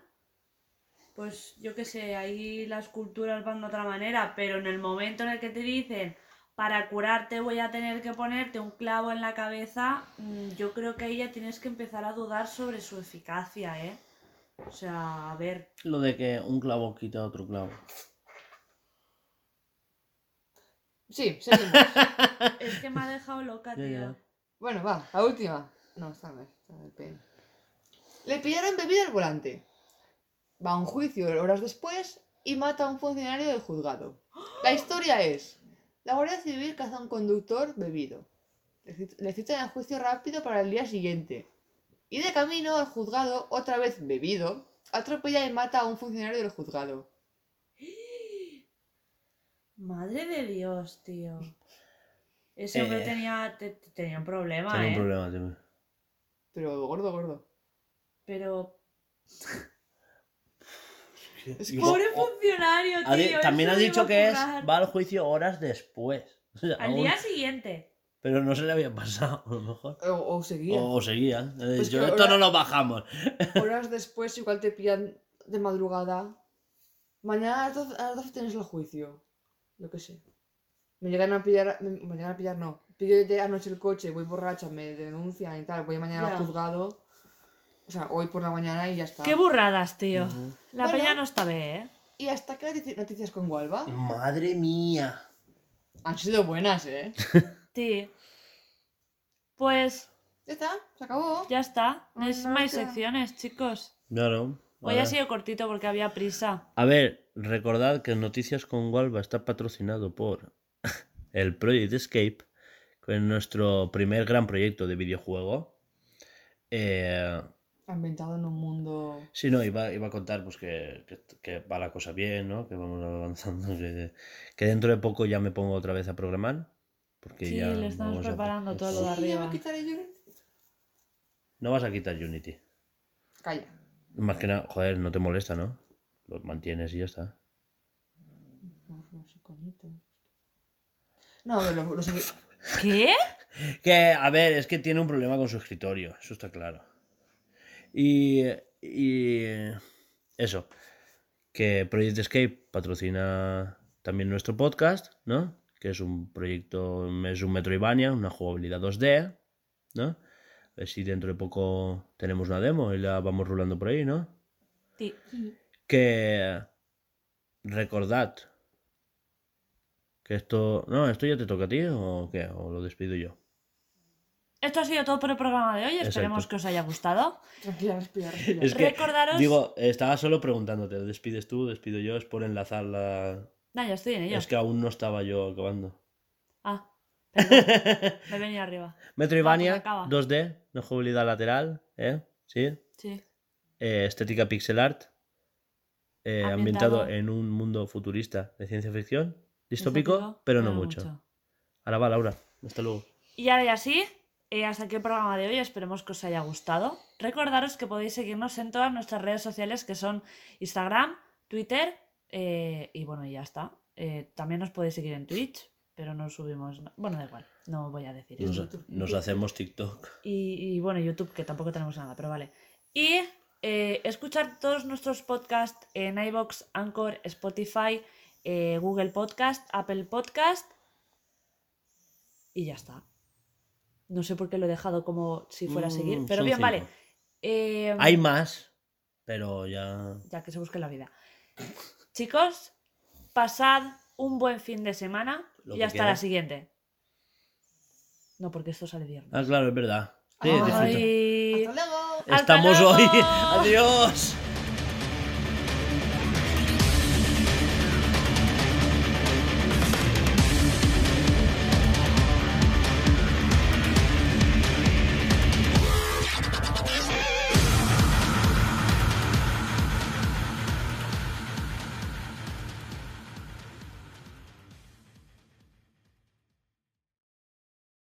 Pues yo qué sé, ahí las culturas van de otra manera, pero en el momento en el que te dicen para curarte voy a tener que ponerte un clavo en la cabeza, mm, yo creo que ahí ya tienes que empezar a dudar sobre su eficacia, ¿eh? O sea, a ver, Lo de que un clavo quita otro clavo. Sí, seguimos. es que me ha dejado loca, tío. Bueno, va, la última. No, esta no es. esta es el pen. Le pillaron bebida al volante. Va a un juicio horas después y mata a un funcionario del juzgado. La historia es: la Guardia Civil caza a un conductor bebido. Le cit- Le citan juicio rápido para el día siguiente. Y de camino al juzgado, otra vez bebido, atropella y mata a un funcionario del juzgado. Madre de Dios, tío. Ese hombre Eh. tenía, te- tenía un problema, ¿eh? un problema, tío. Pero gordo, gordo. Pero... Es Pobre o- funcionario, ha di- tío. también eso ha me dicho que es va al juicio horas después. O sea, Al aún- día siguiente. Pero no se le había pasado, a lo mejor. O, o seguía. O, o seguía. Eh, Pues yo, esto no lo bajamos. Horas después, igual te pillan de madrugada. Mañana a las 12, a las 12 tienes el juicio. Lo que sé. Me llegan a pillar. Me, me llegan a pillar, no. Pillo de anoche el coche, voy borracha, me denuncian y tal. Voy mañana al juzgado. O sea, hoy por la mañana y ya está. Qué burradas, tío. La Bueno. peña no está bien, ¿eh? Y hasta que noticias, con Gualba. Madre mía. Han sido buenas, ¿eh? Sí. Pues Ya está, se acabó. ya está. Ay, Es no, más secciones, chicos. Claro. Hoy ha sido cortito porque había prisa. A ver, recordad que Noticias con Gualba está patrocinado por el Project Escape, que es nuestro primer gran proyecto de videojuego. Eh, Ambientado en un mundo. sí, no, iba, iba a contar pues que, que- que va la cosa bien, ¿no? Que vamos avanzando. Que, que dentro de poco ya me pongo otra vez a programar. Porque Sí, ya le estamos vamos a- preparando todo lo de Sí, ya arriba. No vas a quitar Unity. Calla. Más que nada, joder, no te molesta, ¿no? Lo mantienes y ya está. No, los iconitos. No, a ver, lo, lo seguí- ¿Qué? Que, a ver, es que tiene un problema con su escritorio, eso está claro. Y, y eso, que Project Escape patrocina también nuestro podcast, ¿no? Que es un proyecto, es un Metroidvania, una jugabilidad 2D, ¿no? A ver si dentro de poco tenemos una demo y la vamos rulando por ahí, ¿no? Sí. Que recordad que esto... No, esto ya te toca a ti o qué, o lo despido yo. Esto ha sido todo por el programa de hoy. Esperemos Exacto. que os haya gustado. Tranquila, respira, respira. Es que, Recordaros- digo, estaba solo preguntándote, despides tú, despido yo, es por enlazar la... No, ya estoy en ello. Es que aún no estaba yo acabando. Ah, perdón. me he venido arriba. Metroidvania, acaba. 2D, no jugabilidad lateral, ¿eh? Sí. Sí. Eh, estética pixel art, eh, ambientado. Ambientado. en un mundo futurista de ciencia ficción, distópico, Distópico, pero no mucho. Ahora va, Laura. Hasta luego. Y ahora ya sí, eh, hasta aquí el programa de hoy. Esperemos que os haya gustado. Recordaros que podéis seguirnos en todas nuestras redes sociales que son Instagram, Twitter eh, y bueno, y ya está. Eh, también nos podéis seguir en Twitch, pero no subimos. Bueno, da igual, no voy a decir eso. Nos, hacemos TikTok. Y, y, bueno, YouTube, que tampoco tenemos nada, pero vale. Y escuchar todos nuestros podcasts en iBox, Anchor, Spotify, eh, Google Podcast, Apple Podcast. Y ya está. No sé por qué lo he dejado como si fuera a seguir, Mm, pero bien, cinco. vale. Eh, Hay más, pero ya... ya que se busque la vida. Chicos, pasad un buen fin de semana Lo y hasta la siguiente. No, porque esto sale viernes. Ah, claro, es verdad. Sí, Ay. Hasta luego. Hasta Estamos luego. hoy. Adiós.